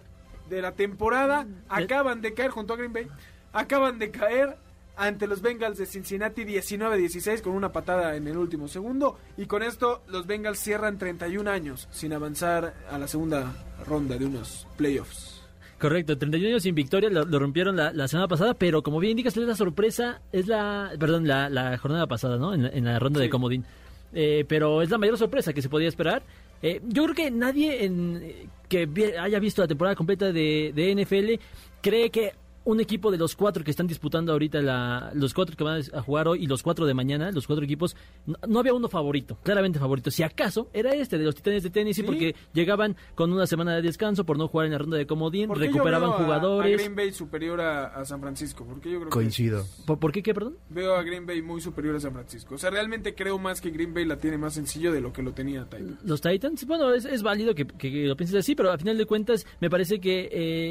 de la temporada acaban de caer junto a Green Bay, acaban de caer ante los Bengals de Cincinnati 19-16 con una patada en el último segundo y con esto los Bengals cierran 31 años sin avanzar a la segunda ronda de unos playoffs. Correcto, 31 años sin victoria, lo, rompieron la, semana pasada, pero como bien indicas, es la sorpresa, es la, perdón, la, jornada pasada, ¿no? En la, ronda de comodín. Eh, pero es la mayor sorpresa que se podía esperar. Eh, yo creo que nadie en, que haya visto la temporada completa de, de NFL cree que un equipo de los cuatro que están disputando ahorita la, los cuatro que van a jugar hoy y los cuatro de mañana, los cuatro equipos, no, había uno favorito, claramente favorito. Si acaso era este de los Titanes de Tennessee porque llegaban con una semana de descanso por no jugar en la ronda de comodín, recuperaban jugadores. A, Green Bay superior a, San Francisco, porque yo creo coincido. ¿Por, qué qué, perdón? Veo a Green Bay muy superior a San Francisco. O sea, realmente creo más que Green Bay la tiene más sencillo de lo que lo tenía Titans. Los Titans, bueno, es, válido que, lo pienses así, pero al final de cuentas me parece que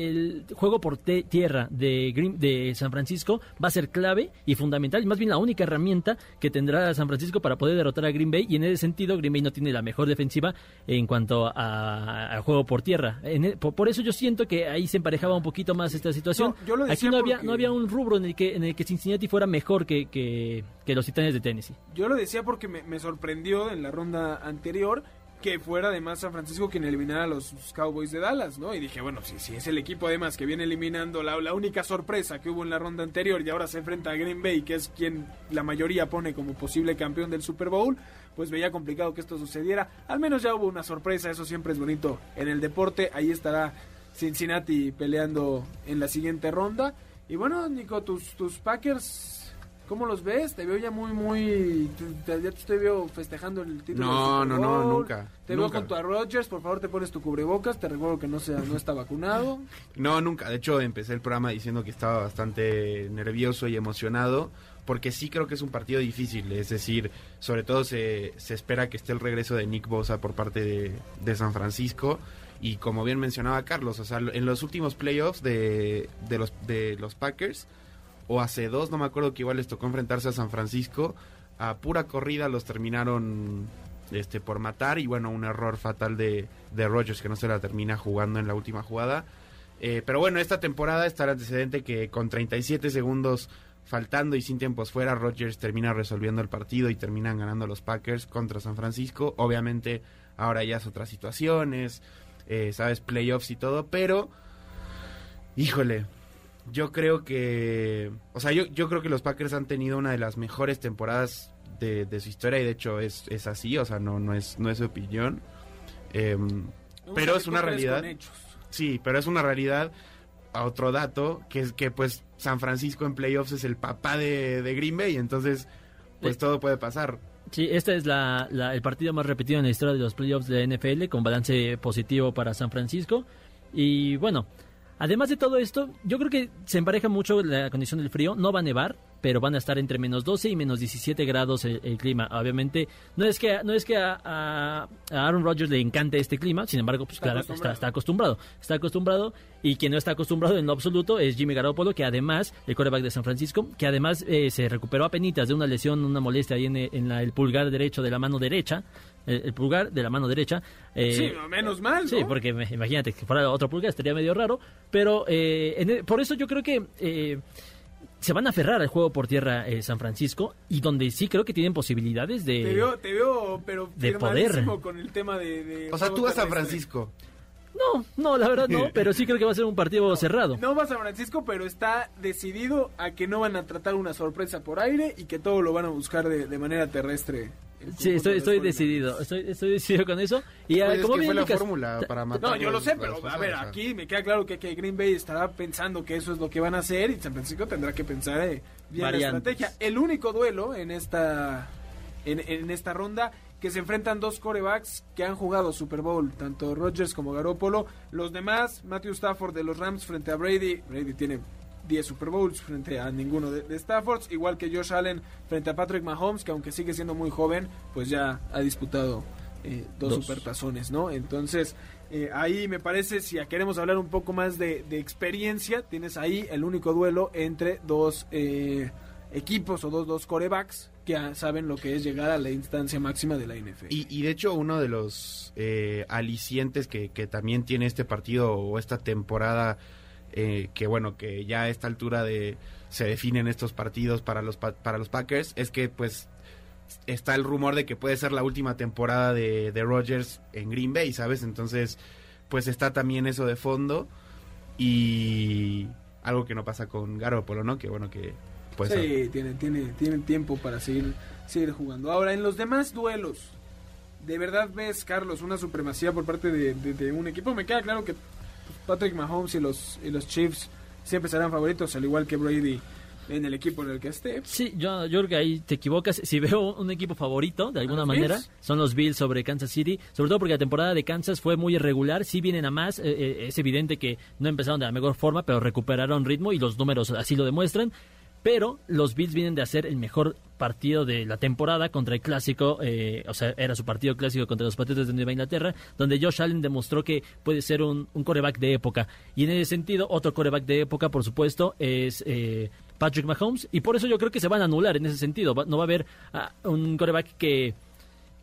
el juego por tierra de Green, de San Francisco va a ser clave y fundamental, y más bien la única herramienta que tendrá San Francisco para poder derrotar a Green Bay. Y en ese sentido, Green Bay no tiene la mejor defensiva en cuanto a, juego por tierra. E, por, eso yo siento que ahí se emparejaba un poquito más esta situación. Aquí no había, no había un rubro en el que, en el que Cincinnati fuera mejor que, que, los Titanes de Tennessee. Yo lo decía porque me sorprendió en la ronda anterior que fuera además San Francisco quien eliminara a los Cowboys de Dallas, ¿no? Y dije, bueno, si, si es el equipo además que viene eliminando la, la, única sorpresa que hubo en la ronda anterior y ahora se enfrenta a Green Bay, que es quien la mayoría pone como posible campeón del Super Bowl, pues veía complicado que esto sucediera. Al menos ya hubo una sorpresa, eso siempre es bonito en el deporte. Ahí estará Cincinnati peleando en la siguiente ronda. Y bueno, Nico, tus, tus Packers ¿Cómo los ves? Te veo ya muy, muy... ya te estoy veo festejando el título. No, no, no, nunca. Te veo con a Rogers, por favor te pones tu cubrebocas, te recuerdo que no, sea, no está vacunado. No, nunca. De hecho, empecé el programa diciendo que estaba bastante nervioso y emocionado, porque sí creo que es un partido difícil. Es decir, sobre todo se, se espera que esté el regreso de Nick Bosa por parte de, de San Francisco. Y como bien mencionaba Carlos, o sea, en los últimos playoffs de, de, los, de los Packers o hace dos, no me acuerdo que igual les tocó enfrentarse a San Francisco. A pura corrida los terminaron este por matar y bueno, un error fatal de, de Rogers que no se la termina jugando en la última jugada. Eh, pero bueno, esta temporada está el antecedente que con 37 segundos faltando y sin tiempos fuera, Rogers termina resolviendo el partido y terminan ganando los Packers contra San Francisco. Obviamente ahora ya es otras situaciones, eh, sabes, playoffs y todo, pero híjole, yo creo que, o sea, yo, yo creo que los Packers han tenido una de las mejores temporadas de, su historia y de hecho es, es así, o sea, no, no, es, no es opinión. Em, pero es una realidad. Sí, pero es una realidad. A otro dato, que es que pues San Francisco en playoffs es el papá de, Green Bay, entonces pues todo puede pasar. Sí, este es la, el partido más repetido en la historia de los playoffs de NFL, con balance positivo para San Francisco. Y bueno, Además de todo esto, yo creo que se empareja mucho la condición del frío. No va a nevar, pero van a estar entre menos 12 y menos 17 grados el, clima. Obviamente, no es que, no es que a, Aaron Rodgers le encante este clima, sin embargo, pues está, claro, acostumbrado. Está, acostumbrado. Está acostumbrado y quien no está acostumbrado en lo absoluto es Jimmy Garoppolo, que además, el quarterback de San Francisco, que además eh, se recuperó a penitas de una lesión, una molestia ahí en, el pulgar derecho de la mano derecha el, pulgar de la mano derecha. Eh, sí, menos mal. ¿no? Sí, porque imagínate que fuera otro pulgar estaría medio raro. Pero eh, por eso yo creo que eh, se van a aferrar al juego por tierra San Francisco y donde sí creo que tienen posibilidades de. Te veo, te veo pero de poder. con el tema de. o sea, tú vas a San Francisco. No, no, la verdad no, pero sí creo que va a ser un partido cerrado. No va a San Francisco, pero está decidido a que no van a tratar una sorpresa por aire y que todo lo van a buscar de manera terrestre Sí, estoy, estoy decidido, estoy, estoy decidido con eso. Y pues como fue la fórmula para matar. No, yo lo sé, pero a ver, aquí me queda claro que, que, Green Bay estará pensando que eso es lo que van a hacer y San Francisco tendrá que pensar eh, bien la estrategia. El único duelo en esta en, en esta ronda que se enfrentan dos corebacks que han jugado Super Bowl, tanto Rodgers como Garoppolo. Los demás, Matthew Stafford de los Rams frente a Brady. Brady tiene 10 Super Bowls frente a ninguno de, de Staffords, igual que Josh Allen frente a Patrick Mahomes, que aunque sigue siendo muy joven, pues ya ha disputado eh, dos, Dos. supertazones, ¿no? Entonces, eh, ahí me parece, si queremos hablar un poco más de, de experiencia, tienes ahí el único duelo entre dos eh, equipos o dos, dos corebacks que saben lo que es llegar a la instancia máxima de la NFL. Y, y de hecho uno de los eh, alicientes que, que también tiene este partido o esta temporada, eh, que bueno, que ya a esta altura de se definen estos partidos para los, pa- para los Packers, es que pues está el rumor de que puede ser la última temporada de, de Rodgers en Green Bay, ¿sabes? Entonces, pues está también eso de fondo y algo que no pasa con Garoppolo, ¿no? Que bueno, que pues sí, tiene, tiene, tienen tiempo para seguir, seguir jugando. Ahora, en los demás duelos, ¿de verdad ves, Carlos, una supremacía por parte de, de- de un equipo? Me queda claro que Patrick Mahomes y los, y los Chiefs siempre serán favoritos, al igual que Brady en el equipo en el que esté. Sí, yo, yo creo que ahí te equivocas. Si veo un equipo favorito, de alguna ¿Los manera, Bills? son los Bills sobre Kansas City. Sobre todo porque la temporada de Kansas fue muy irregular. Sí vienen a más. eh, eh, es evidente que no empezaron de la mejor forma, pero recuperaron ritmo y los números así lo demuestran. Pero los Bills vienen de hacer el mejor partido de la temporada contra el clásico, eh, o sea, era su partido clásico contra los Patriotas de Nueva Inglaterra, donde Josh Allen demostró que puede ser un, un coreback de época. Y en ese sentido, otro coreback de época, por supuesto, es eh, Patrick Mahomes. Y por eso yo creo que se van a anular en ese sentido. No va a haber ah, un coreback que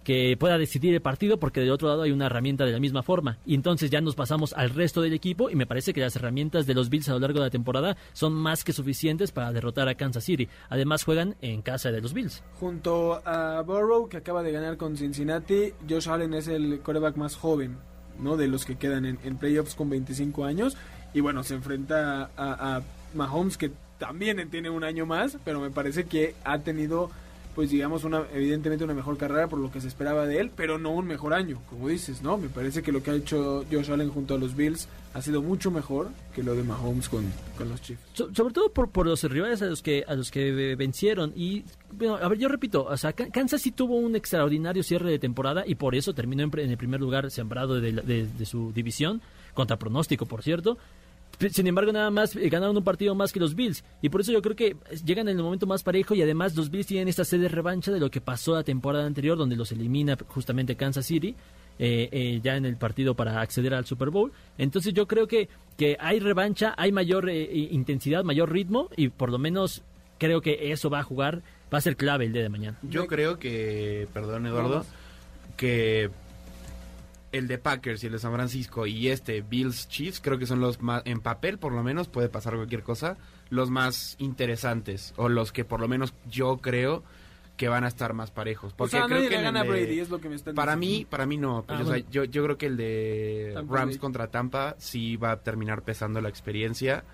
que pueda decidir el partido porque del otro lado hay una herramienta de la misma forma. Y entonces ya nos pasamos al resto del equipo y me parece que las herramientas de los Bills a lo largo de la temporada son más que suficientes para derrotar a Kansas City. Además juegan en casa de los Bills. Junto a Burrow, que acaba de ganar con Cincinnati, Josh Allen es el coreback más joven, ¿no? De los que quedan en, playoffs con 25 años. Y bueno, se enfrenta a, a Mahomes, que también tiene un año más, pero me parece que ha tenido, pues digamos, una evidentemente una mejor carrera por lo que se esperaba de él, pero no un mejor año, como dices, ¿no? Me parece que lo que ha hecho Josh Allen junto a los Bills ha sido mucho mejor que lo de Mahomes con, con los Chiefs. So- sobre todo por, por los rivales a los que a los que vencieron y bueno, a ver yo repito o sea Ka- Kansas sí tuvo un extraordinario cierre de temporada y por eso terminó en, en el primer lugar sembrado de, de- de su división contra pronóstico por cierto sin embargo nada más eh, ganaron un partido más que los Bills y por eso yo creo que llegan en el momento más parejo y además los Bills tienen esta sed de revancha de lo que pasó la temporada anterior donde los elimina justamente Kansas City eh, eh, ya en el partido para acceder al Super Bowl. Entonces yo creo que, que hay revancha, hay mayor eh, intensidad, mayor ritmo y por lo menos creo que eso va a jugar, va a ser clave el día de mañana. Yo creo que, perdón Eduardo, que el de Packers y el de San Francisco y este Bills Chiefs creo que son los más, en papel por lo menos, puede pasar cualquier cosa, los más interesantes o los que por lo menos yo creo que van a estar más parejos. O Porque sea, creo nadie que le gana de- Brady, es lo que me están Para diciendo. mí, para mí no. pues, Ah, o sea, bueno. yo, yo creo que el de Tampa Rams contra Tampa sí va a terminar pesando la experiencia.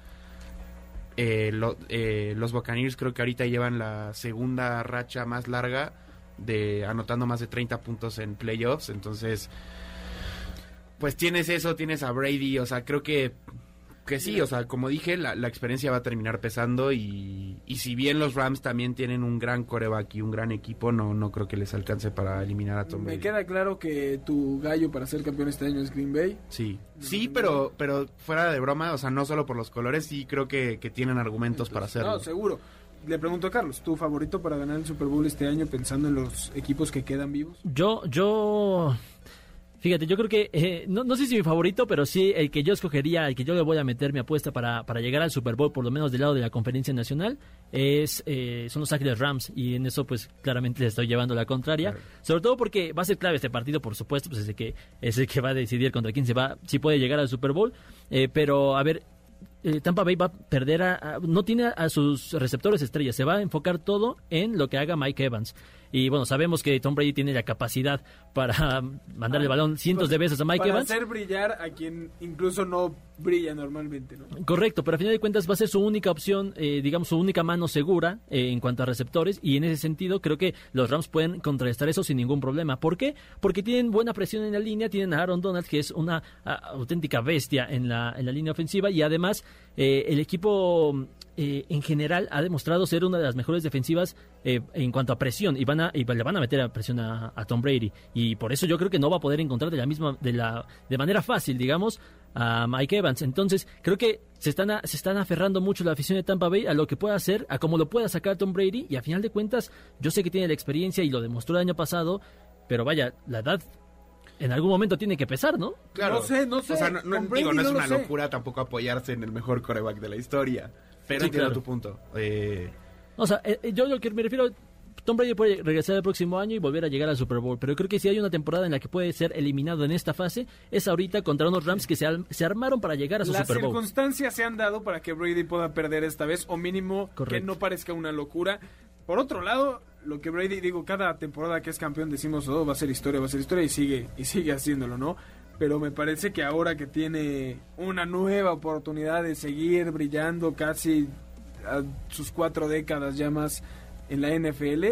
Eh, lo- eh, los Buccaneers creo que ahorita llevan la segunda racha más larga de anotando más de 30 puntos en playoffs. Entonces, pues tienes eso, tienes a Brady. O sea, creo que, que sí, o sea, como dije, la, la experiencia va a terminar pesando. Y, y si bien los Rams también tienen un gran coreback y un gran equipo, no, no creo que les alcance para eliminar a Tom Me Brady. queda claro que tu gallo para ser campeón este año es Green Bay. Sí, sí, pero, pero fuera de broma, o sea, no solo por los colores, sí creo que, que tienen argumentos para hacerlo. No, seguro. Le pregunto a Carlos, ¿tu favorito para ganar el Super Bowl este año pensando en los equipos que quedan vivos? Yo, yo, fíjate, yo creo que, eh, no, no sé si mi favorito, pero sí el que yo escogería, el que yo le voy a meter mi apuesta para, para llegar al Super Bowl, por lo menos del lado de la conferencia nacional, es eh, son los Ángeles Rams. Y en eso, pues, claramente le estoy llevando la contraria. Sobre todo porque va a ser clave este partido, por supuesto, pues es el que, es el que va a decidir contra quién se va, si puede llegar al Super Bowl. Eh, pero, a ver, eh, Tampa Bay va a perder a, a- no tiene a sus receptores estrellas, se va a enfocar todo en lo que haga Mike Evans. Y bueno, sabemos que Tom Brady tiene la capacidad para mandar el balón cientos de veces a Mike para Evans. hacer brillar a quien incluso no brilla normalmente, ¿no? Correcto, pero a final de cuentas va a ser su única opción, eh, digamos, su única mano segura eh, en cuanto a receptores y en ese sentido creo que los Rams pueden contrarrestar eso sin ningún problema. ¿Por qué? Porque tienen buena presión en la línea, tienen a Aaron Donald que es una ah, auténtica bestia en la, en la línea ofensiva y además eh, el equipo eh, en general ha demostrado ser una de las mejores defensivas eh, en cuanto a presión y van a y le van a meter a presión a, a Tom Brady y por eso yo creo que no va a poder encontrar de la misma de la de manera fácil digamos a Mike Evans. Entonces, creo que se están, se están aferrando mucho la afición de Tampa Bay a lo que pueda hacer, a cómo lo pueda sacar Tom Brady. Y a final de cuentas, yo sé que tiene la experiencia y lo demostró el año pasado, pero vaya, la edad en algún momento tiene que pesar, ¿no? Claro. No sé, no sé. O sea, no, digo, no es una sé. locura tampoco apoyarse en el mejor coreback de la historia. Pero Sí, entiendo claro. tu punto. Eh, O sea, eh, eh, yo lo que me refiero, Tom Brady puede regresar el próximo año y volver a llegar al Super Bowl, pero creo que si hay una temporada en la que puede ser eliminado en esta fase, es ahorita contra unos Rams que se, al- se armaron para llegar a su Las Super Bowl. circunstancias se han dado para que Brady pueda perder esta vez, o mínimo que no parezca una locura. Por otro lado, lo que Brady, digo, cada temporada que es campeón decimos, oh, va a ser historia, va a ser historia, y sigue, y sigue haciéndolo, ¿no? Pero me parece que ahora que tiene una nueva oportunidad de seguir brillando casi a sus cuatro décadas ya más en la NFL,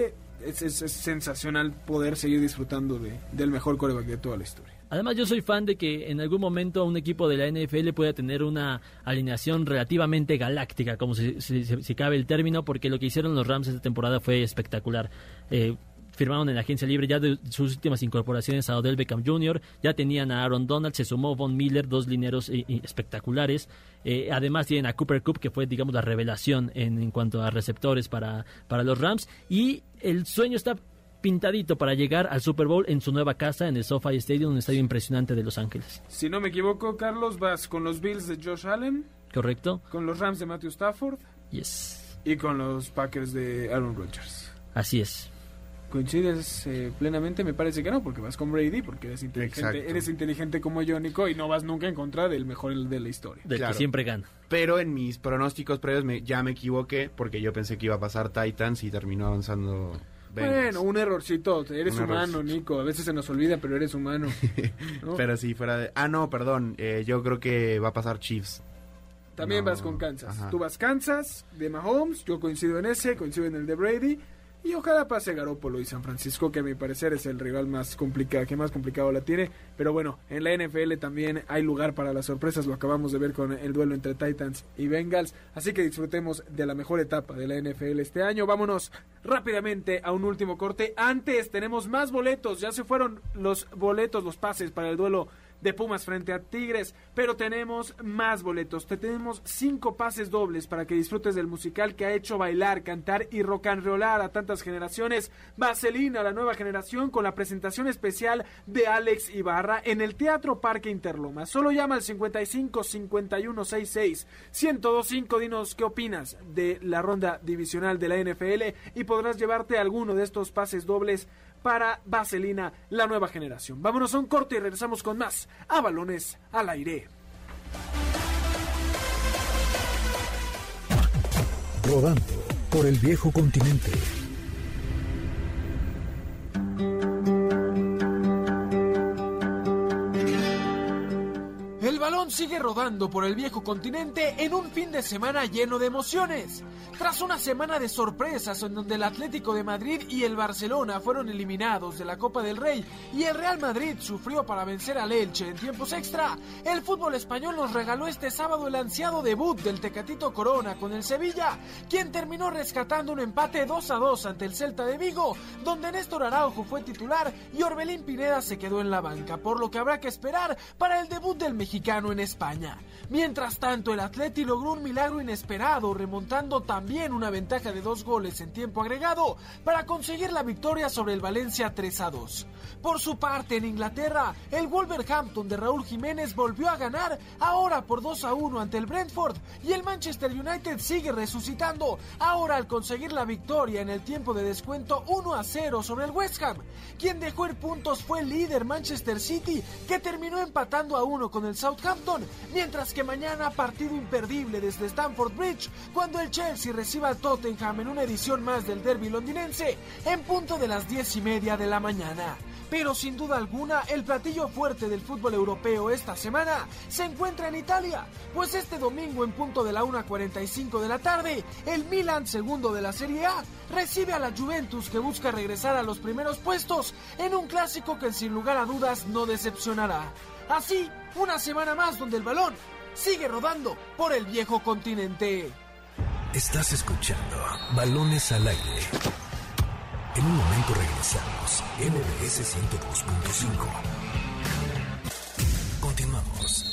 es, es- sensacional poder seguir disfrutando de, del mejor coreback de toda la historia. Además, yo soy fan de que en algún momento un equipo de la NFL pueda tener una alineación relativamente galáctica, como si- si cabe el término, porque lo que hicieron los Rams esta temporada fue espectacular. Eh, firmaron en la agencia libre ya de sus últimas incorporaciones a Odell Beckham Jr., ya tenían a Aaron Donald, se sumó Von Miller, dos lineros eh, eh, espectaculares. Eh, además tienen a Cooper Cup, que fue, digamos, la revelación en, en cuanto a receptores para, para los Rams. Y el sueño está pintadito para llegar al Super Bowl en su nueva casa, en el SoFi Stadium, un estadio impresionante de Los Ángeles. Si no me equivoco, Carlos, vas con los Bills de Josh Allen, ¿Correcto? con los Rams de Matthew Stafford Yes. y con los Packers de Aaron Rodgers. Así es. ¿Coincides eh, plenamente? Me parece que no, porque vas con Brady, porque eres inteligente, Exacto. eres inteligente como yo, Nico, y no vas nunca en contra del mejor de la historia. Del Claro. que siempre gana. pero en mis pronósticos previos me- ya me equivoqué porque yo pensé que iba a pasar Titans y terminó avanzando. Bengals. Bueno, un errorcito, eres Un humano, errorcito. Nico, a veces se nos olvida, pero eres humano. ¿no? Pero si fuera de... Ah, no, perdón. eh, yo creo que va a pasar Chiefs. También No, vas con Kansas. ajá. Tú vas Kansas, de Mahomes, yo coincido en ese, coincido en el de Brady. Y ojalá pase Garópolo y San Francisco, que a mi parecer es el rival más complicado, que más complicado la tiene. Pero bueno, en la NFL también hay lugar para las sorpresas, lo acabamos de ver con el duelo entre Titans y Bengals. Así que disfrutemos de la mejor etapa de la NFL este año. Vámonos rápidamente a un último corte. Antes tenemos más boletos, ya se fueron los boletos, los pases para el duelo de Pumas frente a Tigres, pero tenemos más boletos. Te tenemos cinco pases dobles para que disfrutes del musical que ha hecho bailar, cantar y rocanrolar a tantas generaciones. Vaselina, la nueva generación, con la presentación especial de Alex Ibarra en el Teatro Parque Interloma. Solo llama al 55 51 66 1025. Dinos qué opinas de la ronda divisional de la NFL y podrás llevarte alguno de estos pases dobles para Vaselina, la nueva generación. Vámonos a un corte y regresamos con más a balones al aire. Rodando por el viejo continente. El balón sigue rodando por el viejo continente en un fin de semana lleno de emociones. Tras una semana de sorpresas en donde el Atlético de Madrid y el Barcelona fueron eliminados de la Copa del Rey y el Real Madrid sufrió para vencer al Elche en tiempos extra, el fútbol español nos regaló este sábado el ansiado debut del Tecatito Corona con el Sevilla, quien terminó rescatando un empate 2 a 2 ante el Celta de Vigo, donde Néstor Araujo fue titular y Orbelín Pineda se quedó en la banca, por lo que habrá que esperar para el debut del mexicano en España. Mientras tanto, el Atleti logró un milagro inesperado, remontando también una ventaja de dos goles en tiempo agregado para conseguir la victoria sobre el Valencia 3 a 2. Por su parte, en Inglaterra, el Wolverhampton de Raúl Jiménez volvió a ganar, ahora por 2 a 1 ante el Brentford, y el Manchester United sigue resucitando, ahora al conseguir la victoria en el tiempo de descuento 1 a 0 sobre el West Ham. Quien dejó ir puntos fue el líder Manchester City, que terminó empatando a 1 con el Southampton, mientras que mañana partido imperdible desde Stamford Bridge, cuando el Chelsea reciba al Tottenham en una edición más del derby londinense, en punto de las 10 y media de la mañana. Pero sin duda alguna, el platillo fuerte del fútbol europeo esta semana se encuentra en Italia, pues este domingo en punto de la 1.45 de la tarde, el Milan, segundo de la Serie A, recibe a la Juventus que busca regresar a los primeros puestos en un clásico que sin lugar a dudas no decepcionará. Así, una semana más donde el balón sigue rodando por el viejo continente. Estás escuchando Balones al aire. En un momento regresamos. MBS 102.5. Continuamos.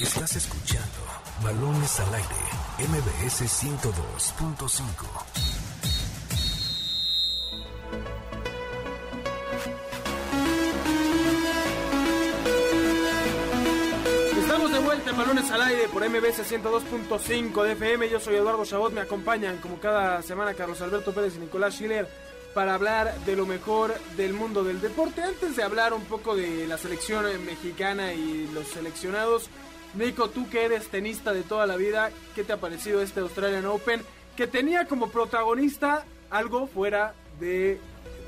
Estás escuchando Balones al Aire, MBS 102.5. vuelta en Balones al Aire por MBS 102.5 de FM. Yo soy Eduardo Chabot. Me acompañan como cada semana Carlos Alberto Pérez y Nicolás Schiller para hablar de lo mejor del mundo del deporte. Antes de hablar un poco de la selección mexicana y los seleccionados, Nico, tú que eres tenista de toda la vida, ¿qué te ha parecido este Australian Open? Que tenía como protagonista algo fuera de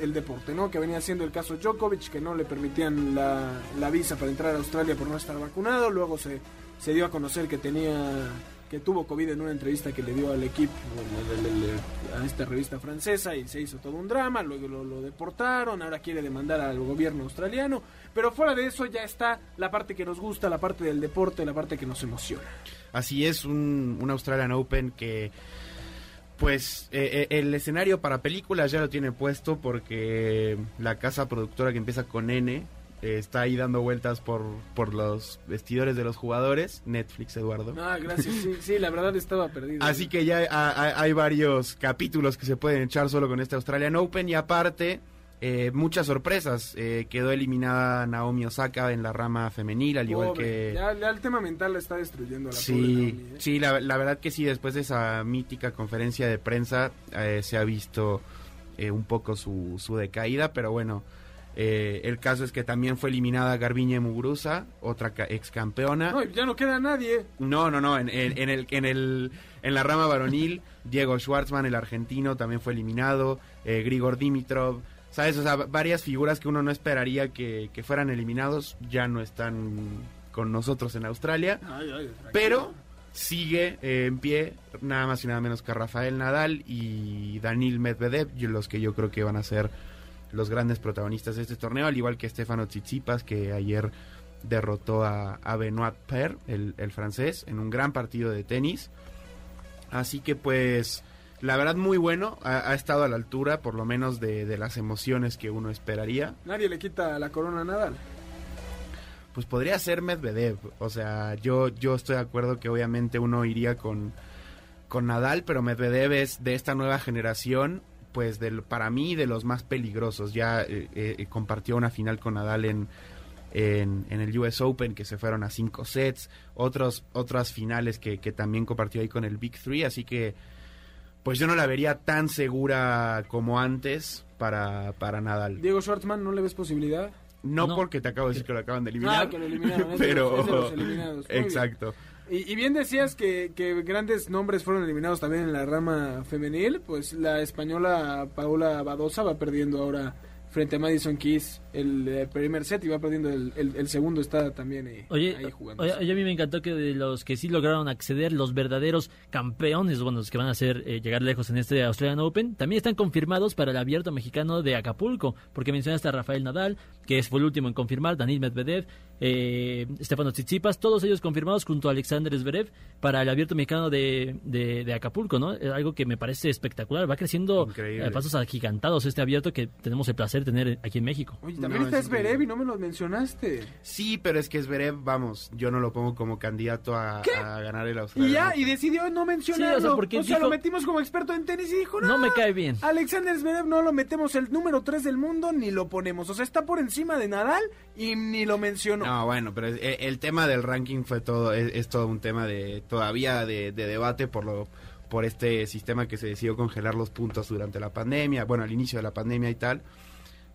el deporte, ¿no? Que venía siendo el caso Djokovic, que no le permitían la, visa para entrar a Australia por no estar vacunado. Luego se, se dio a conocer que tenía que tuvo COVID en una entrevista que le dio al equipo, a esta revista francesa, y se hizo todo un drama, luego lo, lo, deportaron, ahora quiere demandar al gobierno australiano, pero fuera de eso ya está la parte que nos gusta, la parte del deporte, la parte que nos emociona. Así es, un, un Australian Open que pues eh, el escenario para películas ya lo tiene puesto porque la casa productora que empieza con N eh, está ahí dando vueltas por, por los vestidores de los jugadores. Netflix, Eduardo. Ah, gracias. Sí, sí la verdad estaba perdido. Así que ya hay, varios capítulos que se pueden echar solo con este Australian Open y aparte... Eh, muchas sorpresas. Eh, quedó eliminada Naomi Osaka en la rama femenil, al igual Pobre, que... Ya, ya, el tema mental la está destruyendo a la Sí, Naomi, ¿eh? sí la, la, verdad que sí, después de esa mítica conferencia de prensa eh, se ha visto un poco su, su, decaída, pero bueno, el caso es que también fue eliminada Garbiñe Muguruza, otra ex campeona. No, ya no queda nadie. No, no, no, en, en, en, el, en, el, en la rama varonil, Diego Schwartzman, el argentino, también fue eliminado, Grigor Dimitrov, ¿sabes? O sea, varias figuras que uno no esperaría que, que fueran eliminados ya no están con nosotros en Australia, Ay, ay, pero sigue eh, en pie nada más y nada menos que Rafael Nadal y Danil Medvedev, los que yo creo que van a ser los grandes protagonistas de este torneo, al igual que Stefano Tsitsipas, que ayer derrotó a, a Benoit Per, el, el, francés, en un gran partido de tenis. Así que pues, la verdad muy bueno, ha, ha estado a la altura, por lo menos de, de, las emociones que uno esperaría. Nadie le quita la corona a Nadal. Pues podría ser Medvedev, o sea, yo, yo estoy de acuerdo que obviamente uno iría con, con Nadal, pero Medvedev es de esta nueva generación pues del, para mí de los más peligrosos. Ya eh, eh, compartió una final con Nadal en, en, en, el US Open que se fueron a cinco sets, otros, otras finales que, que, también compartió ahí con el Big Three, así que pues yo no la vería tan segura como antes para, para Nadal. Diego Schwartzman, ¿no le ves posibilidad? No, no, porque te acabo de decir que lo acaban de eliminar. Ah, que lo eliminaron. pero... Es de los eliminados. Muy Exacto. Bien. Y, y, bien decías que, que, grandes nombres fueron eliminados también en la rama femenil, pues la española Paola Badosa va perdiendo ahora frente a Madison Keys el, el primer set y va perdiendo el, el, el segundo está también eh, oye, ahí jugando. Oye, oye, a mí me encantó que de los que sí lograron acceder, los verdaderos campeones, bueno, los que van a hacer eh, llegar lejos en este Australian Open, también están confirmados para el abierto mexicano de Acapulco, porque mencionaste a Rafael Nadal, que fue el último en confirmar, Danil Medvedev, eh, Stefano Tsitsipas, todos ellos confirmados junto a Alexander Zverev para el abierto mexicano de, de, de Acapulco, ¿no? Es algo que me parece espectacular, va creciendo a pasos agigantados este abierto que tenemos el placer de tener aquí en México. Oye, también no, está Zverev y no me lo mencionaste. Sí, pero es que Zverev, vamos, yo no lo pongo como candidato a, a ganar el Australia. Y ya, y decidió no mencionarlo. Sí, o sea, porque o sea dijo, lo metimos como experto en tenis y dijo, no, no me cae bien. Alexander Zverev no lo metemos el número 3 del mundo ni lo ponemos. O sea, está por encima de Nadal y ni lo mencionó. No, bueno, pero el, el tema del ranking fue todo, es, es, todo un tema de todavía de, de debate por lo por este sistema que se decidió congelar los puntos durante la pandemia, bueno, al inicio de la pandemia y tal.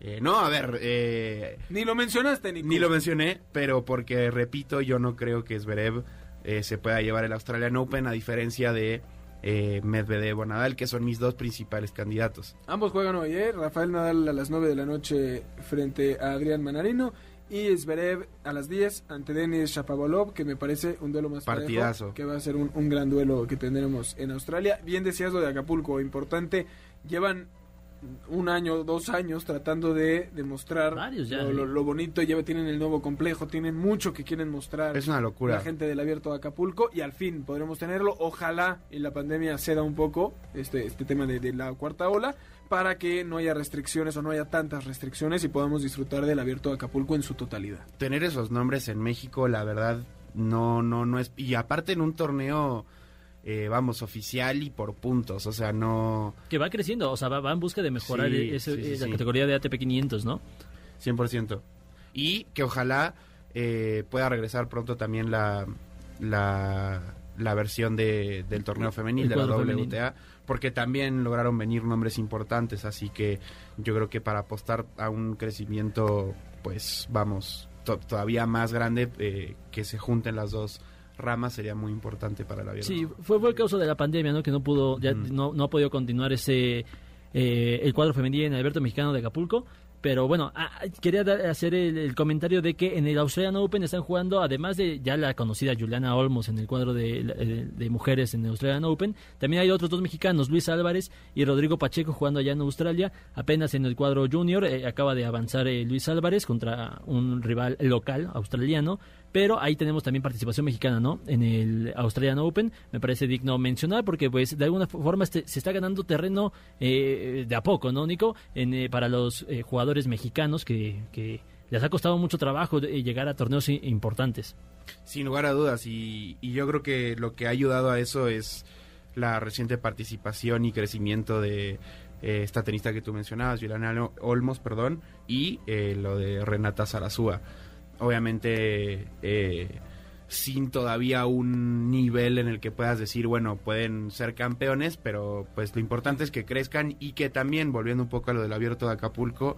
Eh, no, a ver. Eh, ni lo mencionaste, Nico. Ni lo mencioné, pero porque, repito, yo no creo que Zverev eh, se pueda llevar el Australian Open, a diferencia de eh, Medvedev o Nadal, que son mis dos principales candidatos. Ambos juegan hoy, ¿eh? Rafael Nadal a las 9 de la noche frente a Adrián Manarino. Y Zverev a las 10 ante Denis Shapovalov, que me parece un duelo más partidazo. Parejo, que va a ser un, un gran duelo que tendremos en Australia. Bien decías lo de Acapulco, importante. Llevan un año, dos años tratando de demostrar ya, lo, lo, lo, bonito. Ya tienen el nuevo complejo, tienen mucho que quieren mostrar. Es una locura. La gente del abierto de Acapulco y al fin podremos tenerlo. Ojalá y la pandemia ceda un poco este, este tema de, de la cuarta ola para que no haya restricciones o no haya tantas restricciones y podamos disfrutar del abierto de Acapulco en su totalidad. Tener esos nombres en México, la verdad, no, no, no es, y aparte en un torneo, eh, vamos, oficial y por puntos, o sea, no... Que va creciendo, o sea, va, va en busca de mejorar Sí, ese- sí, sí, la sí. categoría de ATP 500, ¿no? 100%. Y que ojalá eh, pueda regresar pronto también la, la, la versión de, del torneo femenil de la WTA, porque también lograron venir nombres importantes, así que yo creo que para apostar a un crecimiento, pues vamos, to- todavía más grande, eh, que se junten las dos ramas sería muy importante para la vida. Sí, fue, fue el causa de la pandemia, ¿no? Que no pudo, ya no, no ha podido continuar ese eh, el cuadro femenil en Alberto Mexicano de Acapulco. Pero bueno, ah, quería dar- hacer el, el comentario de que en el Australian Open están jugando, además de ya la conocida Juliana Olmos en el cuadro de, de- de mujeres en el Australian Open, también hay otros dos mexicanos, Luis Álvarez y Rodrigo Pacheco jugando allá en Australia. Apenas en el cuadro junior eh, acaba de avanzar eh, Luis Álvarez contra un rival local australiano. Pero ahí tenemos también participación mexicana, ¿no? En el Australian Open. Me parece digno mencionar porque, pues, de alguna forma este- se está ganando terreno eh, de a poco, ¿no, Nico? En, eh, para los eh, jugadores mexicanos que, que les ha costado mucho trabajo de- llegar a torneos importantes. Sin lugar a dudas, y, y yo creo que lo que ha ayudado a eso es la reciente participación y crecimiento de eh, esta tenista que tú mencionabas, Juliana Olmos, perdón, y eh, lo de Renata Zarazúa. Obviamente, eh, sin todavía un nivel en el que puedas decir, bueno, pueden ser campeones, pero pues lo importante es que crezcan y que también, volviendo un poco a lo del abierto de Acapulco,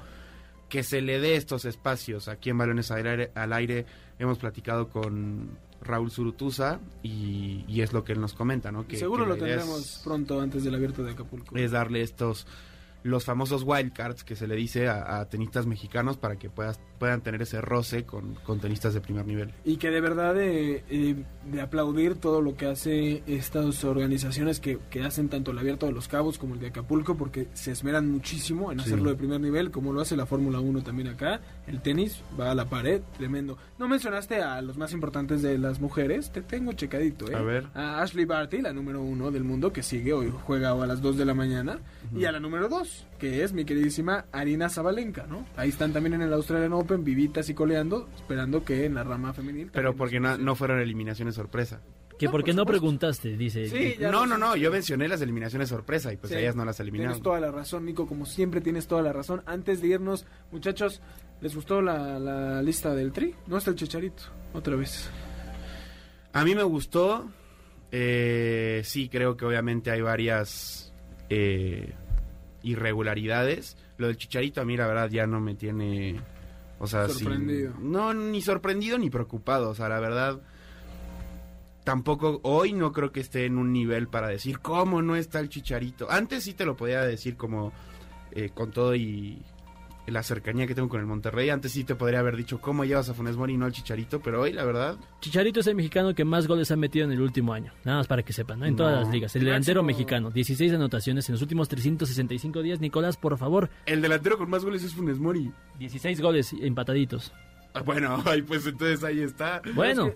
que se le dé estos espacios. Aquí en Balones al aire, al aire hemos platicado con Raúl Zurutuza y, y es lo que él nos comenta, ¿no? Que, Seguro que lo tendremos pronto antes del abierto de Acapulco. Es darle estos los famosos wildcards que se le dice a, a tenistas mexicanos para que puedas, puedan tener ese roce con, con tenistas de primer nivel. Y que de verdad eh, eh, de aplaudir todo lo que hace estas organizaciones que, que hacen tanto el Abierto de los Cabos como el de Acapulco, porque se esmeran muchísimo en Sí. hacerlo de primer nivel, como lo hace la Fórmula 1 también acá. El tenis va a la pared, tremendo. No mencionaste a los más importantes de las mujeres, te tengo checadito, ¿eh? A ver. A Ashley Barty, la número uno del mundo, que sigue hoy, juega a las 2 de la mañana. Y a la número 2, que es mi queridísima Arina Zabalenka, ¿no? Ahí están también en el Australian Open, vivitas y coleando, esperando que en la rama femenil. Pero porque no, no fueron eliminaciones sorpresa. Que por qué no preguntaste, dice. Sí, No, no, no, yo mencioné las eliminaciones sorpresa y pues Sí, ellas no las eliminaron. Tienes toda la razón, Nico, como siempre tienes toda la razón. Antes de irnos, muchachos, ¿les gustó la, la lista del tri? No está el chicharito, otra vez. A mí me gustó. eh, sí, creo que obviamente hay varias eh, irregularidades. Lo del chicharito a mí la verdad ya no me tiene... O sea, Sorprendido. no, ni sorprendido ni preocupado. O sea, la verdad... Tampoco hoy no creo que esté en un nivel para decir cómo no está el chicharito. Antes sí te lo podía decir como eh, con todo y la cercanía que tengo con el Monterrey. Antes sí te podría haber dicho cómo llevas a Funes Mori y no al chicharito. Pero hoy la verdad Chicharito es el mexicano que más goles ha metido en el último año. Nada más para que sepan, ¿no? En todas No. las ligas. El Máximo- delantero mexicano, 16 anotaciones en los últimos 365 días. Nicolás, por favor, El delantero con más goles es Funes Mori. 16 goles empataditos. Ah, Bueno, ay, pues entonces ahí está. Bueno,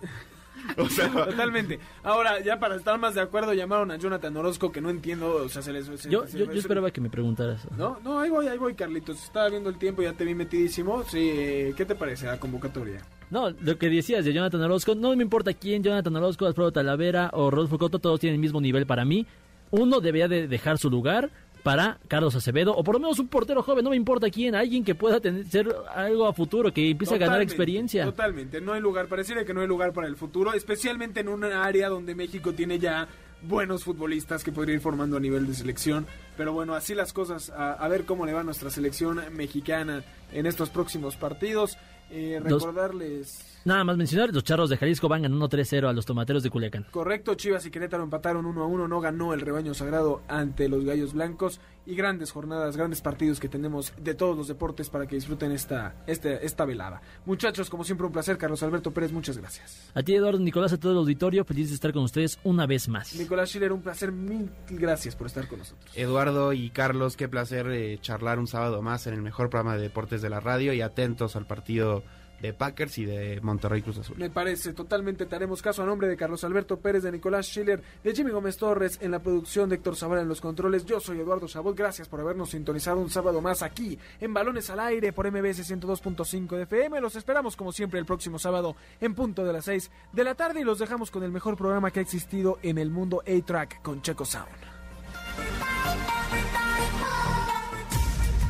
O sea, Totalmente. Ahora, ya para estar más de acuerdo, llamaron a Jonathan Orozco, que no entiendo, o sea, se les... se- yo, se- yo, esperaba que me preguntaras. No, no, ahí voy, ahí voy, Carlitos. Estaba viendo el tiempo, ya te vi metidísimo. Sí, eh, ¿qué te parece la convocatoria? No, lo que decías de Jonathan Orozco, no me importa quién, Jonathan Orozco, Alfredo Talavera o Rodolfo Cotto, todos tienen el mismo nivel para mí. Uno debería de dejar su lugar para Carlos Acevedo, o por lo menos un portero joven, no me importa quién, alguien que pueda tener, ser algo a futuro, que empiece a ganar experiencia. Totalmente, no hay lugar, pareciera que no hay lugar para el futuro, especialmente en un área donde México tiene ya buenos futbolistas que podría ir formando a nivel de selección. Pero bueno, así las cosas, a, a ver cómo le va a nuestra selección mexicana en estos próximos partidos. Eh, recordarles... Nada más mencionar, los charros de Jalisco van ganando 3-0 a los tomateros de Culiacán. Correcto, Chivas y Querétaro empataron 1 a 1, no ganó el rebaño sagrado ante los Gallos Blancos y grandes jornadas, grandes partidos que tenemos de todos los deportes para que disfruten esta, este, esta velada. Muchachos, como siempre un placer, Carlos Alberto Pérez, muchas gracias. A ti, Eduardo Nicolás, a todo el auditorio, feliz de estar con ustedes una vez más. Nicolás Schiller, un placer, mil gracias por estar con nosotros. Eduardo y Carlos, qué placer eh, charlar un sábado más en el mejor programa de deportes de la radio y atentos al partido de Packers y de Monterrey Cruz Azul. Me parece, totalmente te haremos caso a nombre de Carlos Alberto Pérez, de Nicolás Schiller, de Jimmy Gómez Torres en la producción, de Héctor Zavala en los controles. Yo soy Eduardo Chabot, gracias por habernos sintonizado un sábado más aquí en Balones al Aire por MBS 102.5 de FM. Los esperamos como siempre el próximo sábado en punto de las 6 de la tarde y los dejamos con el mejor programa que ha existido en el mundo A-Track con Checo Sound.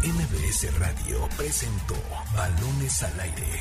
MBS Radio presentó Balones al Aire.